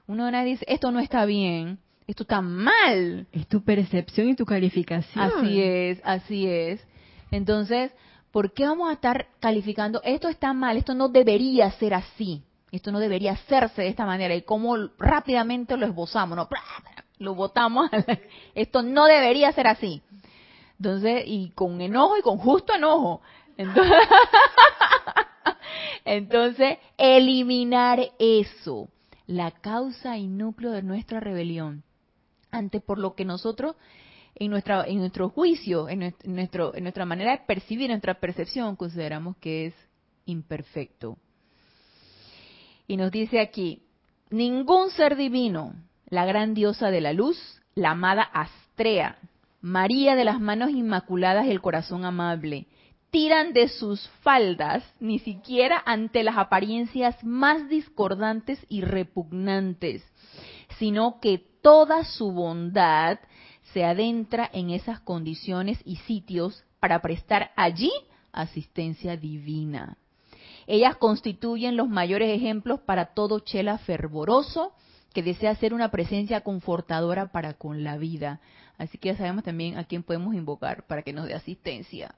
Uno dice, esto no está bien, esto está mal. Es tu percepción y tu calificación. Así es, así es. Entonces, ¿por qué vamos a estar calificando, esto está mal, esto no debería ser así? Esto no debería hacerse de esta manera. Y cómo rápidamente lo esbozamos, ¿no? Lo votamos. [LAUGHS] Esto no debería ser así. Entonces, y con enojo y con justo enojo. [LAUGHS] Entonces, eliminar eso, la causa y núcleo de nuestra rebelión, ante por lo que nosotros en nuestra en nuestro juicio, en nuestro en nuestra manera de percibir, nuestra percepción consideramos que es imperfecto. Y nos dice aquí, ningún ser divino la gran diosa de la luz, la amada Astrea, María de las manos inmaculadas y el corazón amable, tiran de sus faldas ni siquiera ante las apariencias más discordantes y repugnantes, sino que toda su bondad se adentra en esas condiciones y sitios para prestar allí asistencia divina. Ellas constituyen los mayores ejemplos para todo chela fervoroso, que desea ser una presencia confortadora para con la vida. Así que ya sabemos también a quién podemos invocar para que nos dé asistencia.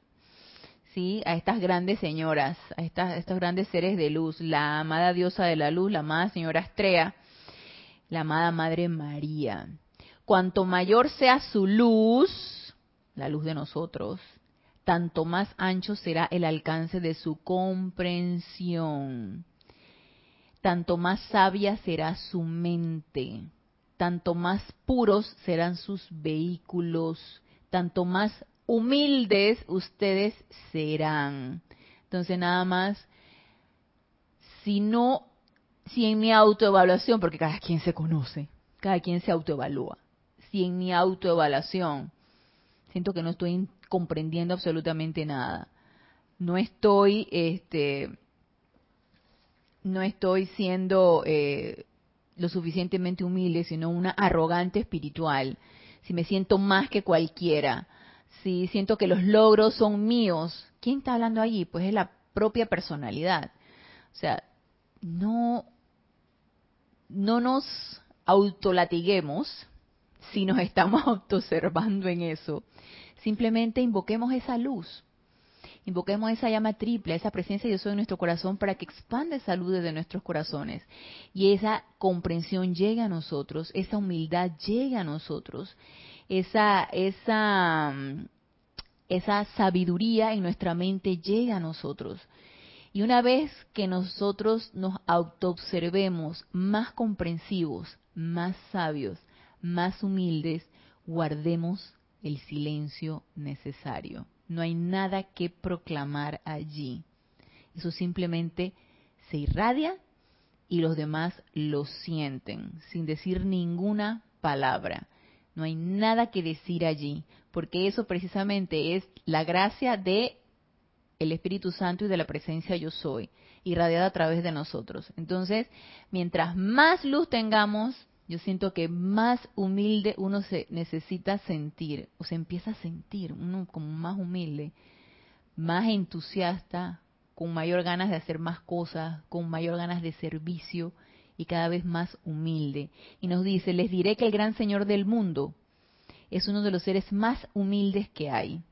¿Sí? A estas grandes señoras, a estas, estos grandes seres de luz, la amada diosa de la luz, la amada señora Estrella, la amada Madre María. Cuanto mayor sea su luz, la luz de nosotros, tanto más ancho será el alcance de su comprensión tanto más sabia será su mente, tanto más puros serán sus vehículos, tanto más humildes ustedes serán. Entonces nada más, si no, si en mi autoevaluación, porque cada quien se conoce, Cada quien se autoevalúa. Si en mi autoevaluación siento que no estoy comprendiendo absolutamente nada, no estoy, este, no estoy siendo eh, lo suficientemente humilde, sino una arrogante espiritual. Si me siento más que cualquiera, si siento que los logros son míos, ¿quién está hablando allí? Pues es la propia personalidad. O sea, no, no nos autolatiguemos si nos [LAUGHS] estamos autoobservando en eso. Simplemente invoquemos esa luz. Invoquemos esa llama triple, esa presencia de Dios en nuestro corazón para que expanda esa luz desde nuestros corazones. Y esa comprensión llegue a nosotros, esa humildad llegue a nosotros, esa, esa, esa sabiduría en nuestra mente llega a nosotros. Y una vez que nosotros nos autoobservemos más comprensivos, más sabios, más humildes, guardemos el silencio necesario. No hay nada que proclamar allí. Eso simplemente se irradia y los demás lo sienten sin decir ninguna palabra. No hay nada que decir allí, porque eso precisamente es la gracia de el Espíritu Santo y de la presencia yo soy, irradiada a través de nosotros. Entonces, mientras más luz tengamos, yo siento que más humilde uno se necesita sentir, o se empieza a sentir, uno como más humilde, más entusiasta, con mayor ganas de hacer más cosas, con mayor ganas de servicio y cada vez más humilde. Y nos dice, les diré que el gran Señor del mundo es uno de los seres más humildes que hay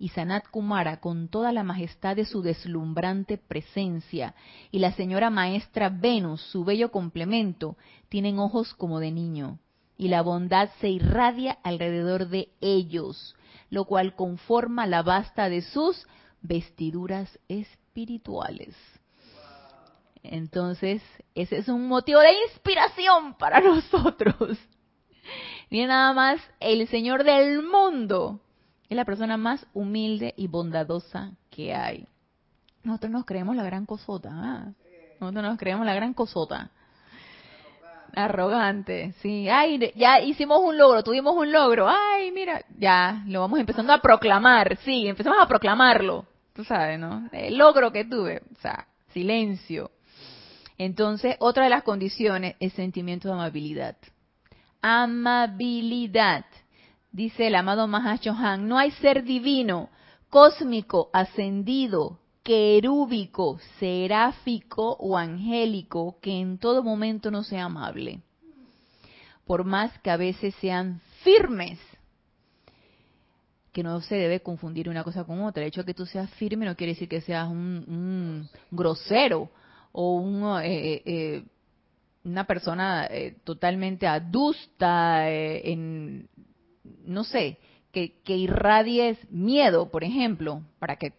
y Sanat Kumara con toda la majestad de su deslumbrante presencia y la señora maestra Venus, su bello complemento, tienen ojos como de niño y la bondad se irradia alrededor de ellos, lo cual conforma la basta de sus vestiduras espirituales. Entonces, ese es un motivo de inspiración para [LAUGHS] nosotros. Miren nada más, el Señor del mundo es la persona más humilde y bondadosa que hay. Nosotros nos creemos la gran cosota. ¿ah? Nosotros nos creemos la gran cosota. Arrogante, sí. Ay, ya hicimos un logro, tuvimos un logro. Ay, mira, ya lo vamos empezando a proclamar. Sí, empezamos a proclamarlo. Tú sabes, ¿no? El logro que tuve. O sea, silencio. Entonces, otra de las condiciones es sentimiento de amabilidad. Amabilidad dice el amado Mahashohan, no hay ser divino, cósmico, ascendido, querúbico, seráfico o angélico que en todo momento no sea amable. Por más que a veces sean firmes, que no se debe confundir una cosa con otra. El hecho de que tú seas firme no quiere decir que seas un, grosero o un, eh, eh, eh, una persona totalmente adusta en no sé, que, irradies miedo, por ejemplo, para que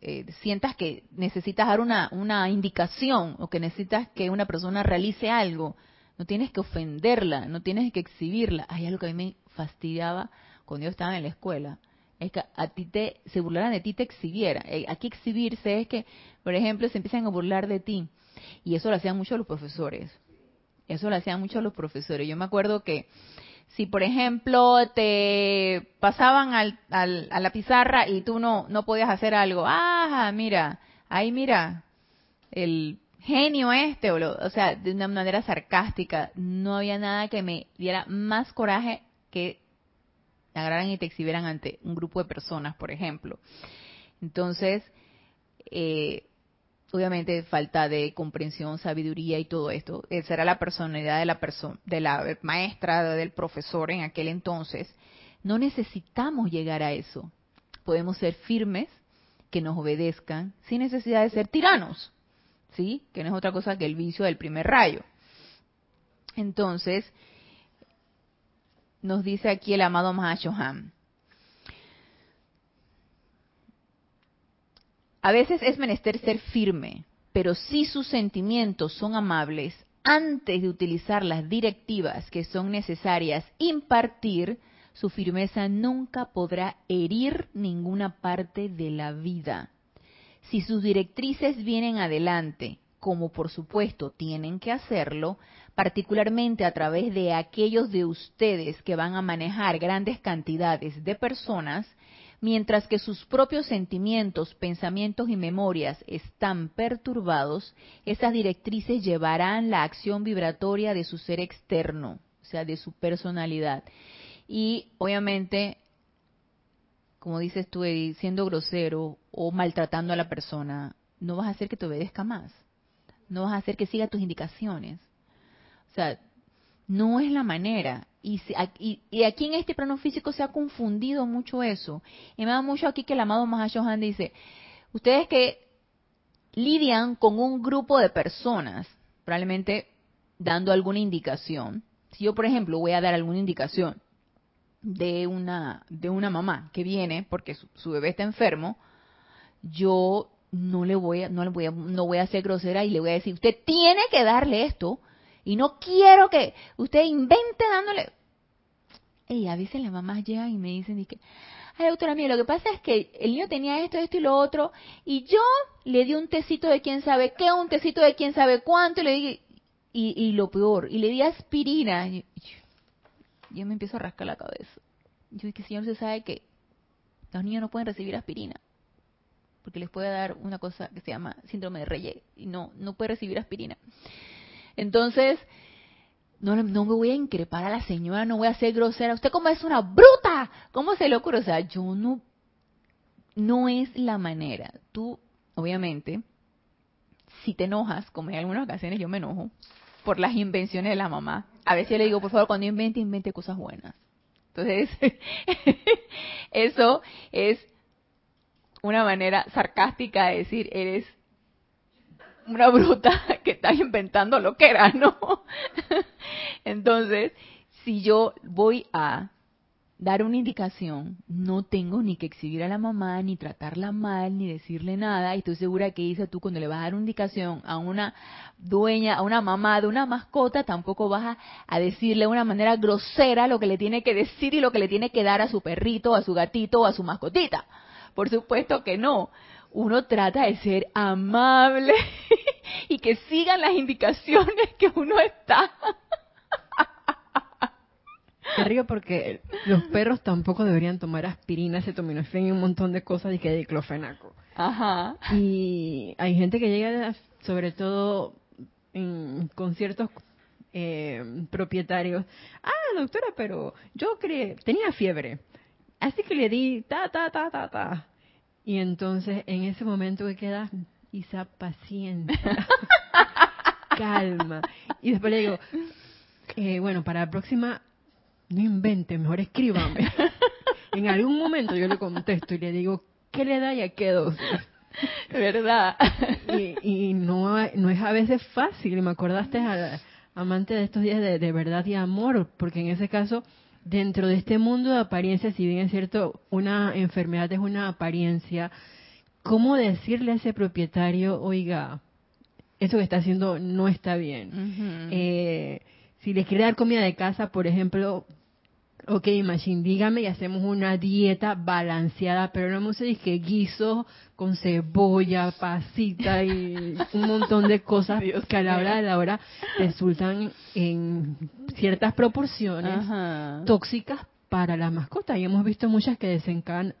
eh, sientas que necesitas dar una, una indicación o que necesitas que una persona realice algo. No tienes que ofenderla, no tienes que exhibirla. Hay algo que a mí me fastidiaba cuando yo estaba en la escuela. Es que a ti te, se burlaran de ti, te exhibiera. Eh, aquí exhibirse es que, por ejemplo, se empiezan a burlar de ti. Y eso lo hacían mucho los profesores. Eso lo hacían mucho los profesores. Yo me acuerdo que si por ejemplo te pasaban al, a la pizarra y tú no, no podías hacer algo, ah, mira, ahí mira, el genio este, o, o sea, de una manera sarcástica, no había nada que me diera más coraje que te agarraran y te exhibieran ante un grupo de personas, por ejemplo. Entonces, eh, obviamente falta de comprensión, sabiduría y todo esto. Esa era la personalidad de la persona, de la maestra, del profesor en aquel entonces. No necesitamos llegar a eso. Podemos ser firmes, que nos obedezcan, sin necesidad de ser tiranos, ¿sí? Que no es otra cosa que el vicio del primer rayo. Entonces, nos dice aquí el amado Mahashohan, A veces es menester ser firme, pero si sus sentimientos son amables, antes de utilizar las directivas que son necesarias impartir, su firmeza nunca podrá herir ninguna parte de la vida. Si sus directrices vienen adelante, como por supuesto tienen que hacerlo, particularmente a través de aquellos de ustedes que van a manejar grandes cantidades de personas, mientras que sus propios sentimientos, pensamientos y memorias están perturbados, esas directrices llevarán la acción vibratoria de su ser externo, o sea, de su personalidad. Y obviamente, como dices tú, siendo grosero o maltratando a la persona, no vas a hacer que te obedezca más. No vas a hacer que siga tus indicaciones. O sea, no es la manera. Y, y, aquí en este plano físico se ha confundido mucho eso. Y me da mucho aquí que el amado Mahashohan dice, ustedes que lidian con un grupo de personas, probablemente dando alguna indicación. Si yo, por ejemplo, voy a dar alguna indicación de una, de una mamá que viene porque su, su bebé está enfermo, yo no le voy a, no le voy a, no voy a ser grosera y le voy a decir, usted tiene que darle esto y no quiero que usted invente dándole. Y a veces las mamás llegan y me dicen, que, ay doctora mía, lo que pasa es que el niño tenía esto, esto y lo otro, y yo le di un tecito de quién sabe qué, un tecito de quién sabe cuánto, y le di, y, y lo peor, y le di aspirina. Y, yo me empiezo a rascar la cabeza. Yo dije, señor, se sabe que los niños no pueden recibir aspirina porque les puede dar una cosa que se llama síndrome de Reye y no, no puede recibir aspirina. Entonces, no, no me voy a increpar a la señora, no voy a ser grosera. Usted como es una bruta, ¿cómo se le ocurre? O sea, yo no, no es la manera. Tú, obviamente, si te enojas, como en algunas ocasiones yo me enojo, por las invenciones de la mamá. A veces le digo, por favor, cuando invente, invente cosas buenas. Entonces, [LAUGHS] eso es una manera sarcástica de decir, eres una [LAUGHS] bruta que está inventando lo que era, ¿no? [LAUGHS] Entonces, si yo voy a dar una indicación, no tengo ni que exhibir a la mamá, ni tratarla mal, ni decirle nada. Y estoy segura que dice tú cuando le vas a dar una indicación a una dueña, a una mamá de una mascota, tampoco vas a, a, decirle de una manera grosera lo que le tiene que decir y lo que le tiene que dar a su perrito, a su gatito o a su mascotita. Por supuesto que no. Uno trata de ser amable [LAUGHS] y que sigan las indicaciones que uno está. Me río porque los perros tampoco deberían tomar aspirina, acetaminofén y un montón de cosas y que diclofenaco. Ajá. Y hay gente que llega, sobre todo con ciertos eh, propietarios. Ah, doctora, pero yo creí, tenía fiebre. Así que le di ta, ta, ta, ta, ta. Y entonces en ese momento que queda, Isa, paciencia, [LAUGHS] calma. Y después le digo, eh, bueno, para la próxima, no invente, mejor escríbame. en algún momento yo le contesto y le digo, ¿qué le da y a qué dosis? ¿Verdad? Y, y no, no es a veces fácil. Me acordaste al amante de estos días de, de verdad y amor, porque en ese caso dentro de este mundo de apariencias, si bien es cierto, una enfermedad es una apariencia, ¿cómo decirle a ese propietario, oiga, eso que está haciendo no está bien? eh, si les quiere dar comida de casa, por ejemplo, ok, Machine, dígame y hacemos una dieta balanceada, pero no hemos dicho que guiso con cebolla, pasita y un montón de cosas que a la hora de la hora resultan en ciertas proporciones tóxicas para la mascota. Y hemos visto muchas que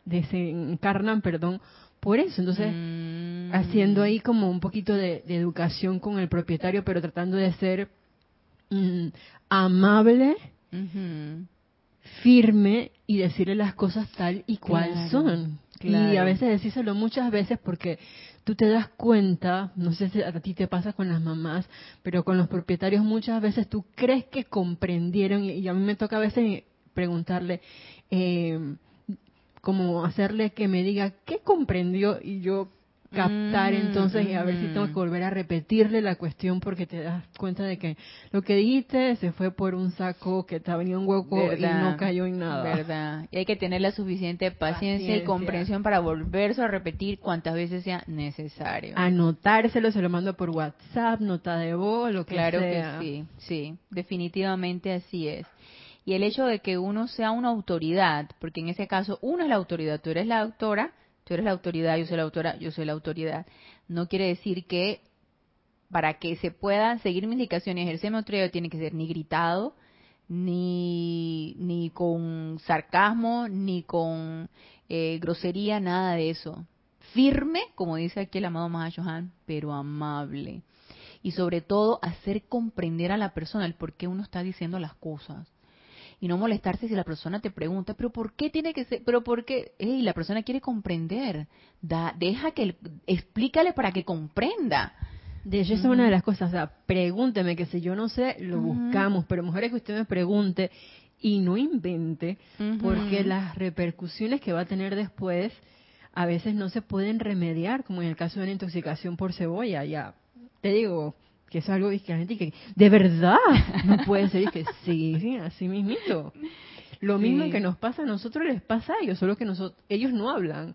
desencarnan, perdón, por eso. Entonces, mm. haciendo ahí como un poquito de, educación con el propietario, pero tratando de ser mm, amable firme y decirle las cosas tal y cual son. Y a veces decírselo muchas veces porque tú te das cuenta, no sé si a ti te pasa con las mamás, pero con los propietarios muchas veces tú crees que comprendieron y, a mí me toca a veces preguntarle, eh, como hacerle que me diga qué comprendió y yo captar mm, entonces y a ver si tengo que volver a repetirle la cuestión porque te das cuenta de que lo que dijiste se fue por un saco que te venía un hueco y no cayó en nada. Verdad. Y hay que tener la suficiente paciencia, y comprensión para volverse a repetir cuantas veces sea necesario. Anotárselo, se lo mando por WhatsApp, nota de voz, lo que claro sea. Claro que sí, sí, definitivamente así es. Y el hecho de que uno sea una autoridad, porque en ese caso uno es la autoridad, tú eres la doctora, tú eres la autoridad, yo soy la autora, yo soy la autoridad. No quiere decir que para que se puedan seguir mis indicaciones y ejercer mi autoridad tiene que ser ni gritado, ni, ni con sarcasmo, ni con eh, grosería, nada de eso. Firme, como dice aquí el amado Mahashohan, pero amable. Y sobre todo hacer comprender a la persona el por qué uno está diciendo las cosas y no molestarse si la persona te pregunta, pero ¿por qué tiene que ser? Pero ¿por qué? Y la persona quiere comprender. Da, deja que explícale para que comprenda. De hecho, esa es una de las cosas. O sea, pregúnteme que si yo no sé, lo buscamos. Pero mejor es que usted me pregunte y no invente, porque las repercusiones que va a tener después a veces no se pueden remediar, como en el caso de una intoxicación por cebolla. Ya te digo, que es algo que la gente que de verdad no puede ser y que sí, sí, así mismito. Lo mismo que nos pasa a nosotros les pasa a ellos, solo que nosotros, ellos no hablan.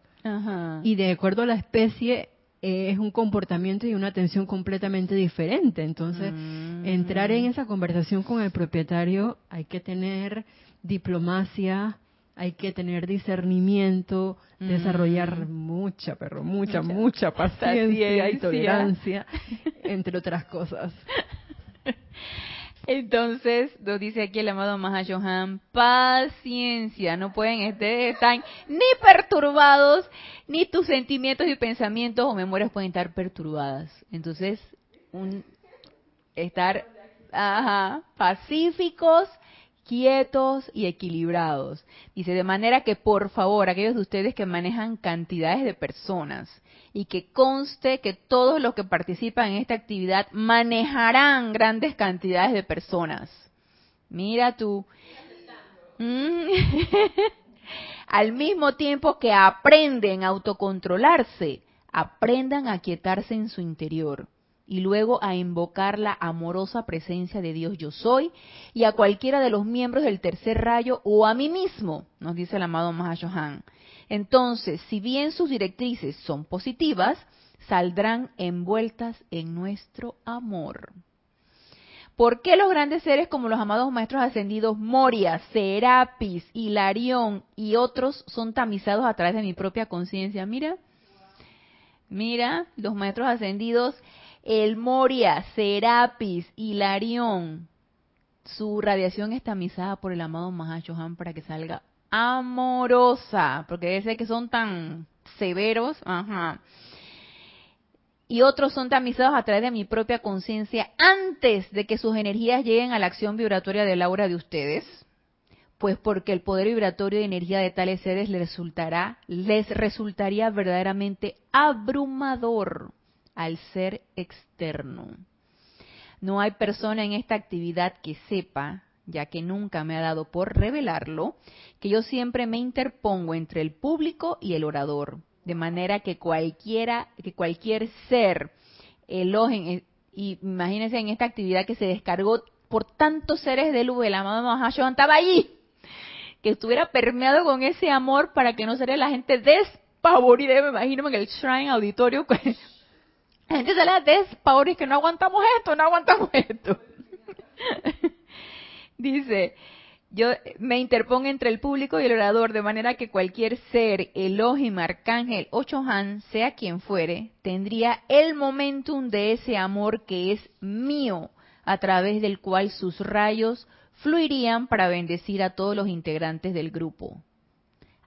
Y de acuerdo a la especie es un comportamiento y una atención completamente diferente. Entonces, mm. entrar en esa conversación con el propietario hay que tener diplomacia, hay que tener discernimiento, desarrollar mm. mucha, pero mucha, mucha, paciencia, y tolerancia, entre otras cosas. [LAUGHS] Entonces, nos dice aquí el amado Mahashohan, paciencia, no pueden estar ni perturbados, ni tus sentimientos y pensamientos o memorias pueden estar perturbadas. Entonces, un, estar ajá, pacíficos quietos y equilibrados. Dice, de manera que por favor, aquellos de ustedes que manejan cantidades de personas y que conste que todos los que participan en esta actividad manejarán grandes cantidades de personas. Mira tú. Mm. [LAUGHS] Al mismo tiempo que aprenden a autocontrolarse, aprendan a quietarse en su interior y luego a invocar la amorosa presencia de Dios yo soy y a cualquiera de los miembros del tercer rayo o a mí mismo, nos dice el amado Mahashohan. Entonces, si bien sus directrices son positivas, saldrán envueltas en nuestro amor. ¿Por qué los grandes seres como los amados maestros ascendidos Moria, Serapis, Hilarión y otros son tamizados a través de mi propia conciencia? Mira, mira, los maestros ascendidos el Moria, Serapis, Hilarión, su radiación es tamizada por el amado Mahashohan para que salga amorosa, porque debe que son tan severos, ajá. Y otros son tamizados a través de mi propia conciencia antes de que sus energías lleguen a la acción vibratoria del aura de ustedes, pues porque el poder vibratorio de energía de tales seres les resultará, les resultaría verdaderamente abrumador al ser externo. No hay persona en esta actividad que sepa, ya que nunca me ha dado por revelarlo, que yo siempre me interpongo entre el público y el orador, de manera que cualquiera, que cualquier ser elogien, eh, y imagínense en esta actividad que se descargó por tantos seres de luz, el amado Mahashohan estaba allí, que estuviera permeado con ese amor para que no se la gente despavorida, me imagino en el Shrine Auditorio [LAUGHS] la gente se le da que no aguantamos esto, no aguantamos [LAUGHS] esto. Dice, yo me interpongo entre el público y el orador de manera que cualquier ser, Elohim, Arcángel o Chohan, sea quien fuere, tendría el momentum de ese amor que es mío, a través del cual sus rayos fluirían para bendecir a todos los integrantes del grupo.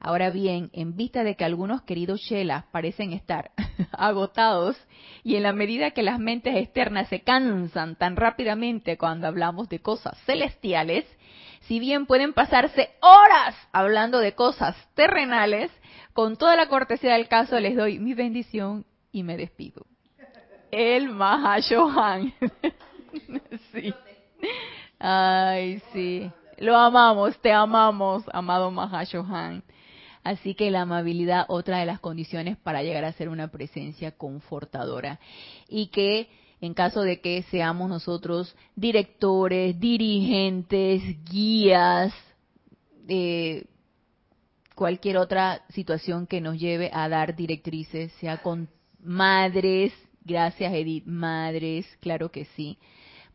Ahora bien, en vista de que algunos queridos Shelas parecen estar [LAUGHS] agotados y en la medida que las mentes externas se cansan tan rápidamente cuando hablamos de cosas celestiales, si bien pueden pasarse horas hablando de cosas terrenales, con toda la cortesía del caso les doy mi bendición y me despido. El Mahashohan. [LAUGHS] sí. Ay, sí. Lo amamos, te amamos, amado Mahashohan. Así que la amabilidad, otra de las condiciones para llegar a ser una presencia confortadora. Y que en caso de que seamos nosotros directores, dirigentes, guías, eh, cualquier otra situación que nos lleve a dar directrices, sea con madres, gracias Edith, madres, claro que sí,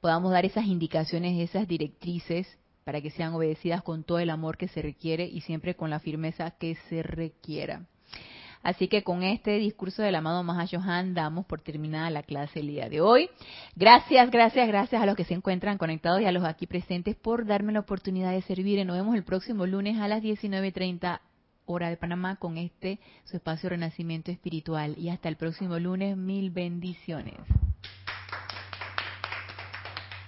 podamos dar esas indicaciones, esas directrices para que sean obedecidas con todo el amor que se requiere y siempre con la firmeza que se requiera. Así que con este discurso del amado Mahashohan damos por terminada la clase el día de hoy. Gracias, gracias, gracias a los que se encuentran conectados y a los aquí presentes por darme la oportunidad de servir. Nos vemos el próximo lunes a las 19.30 hora de Panamá con este su espacio Renacimiento Espiritual. Y hasta el próximo lunes, mil bendiciones.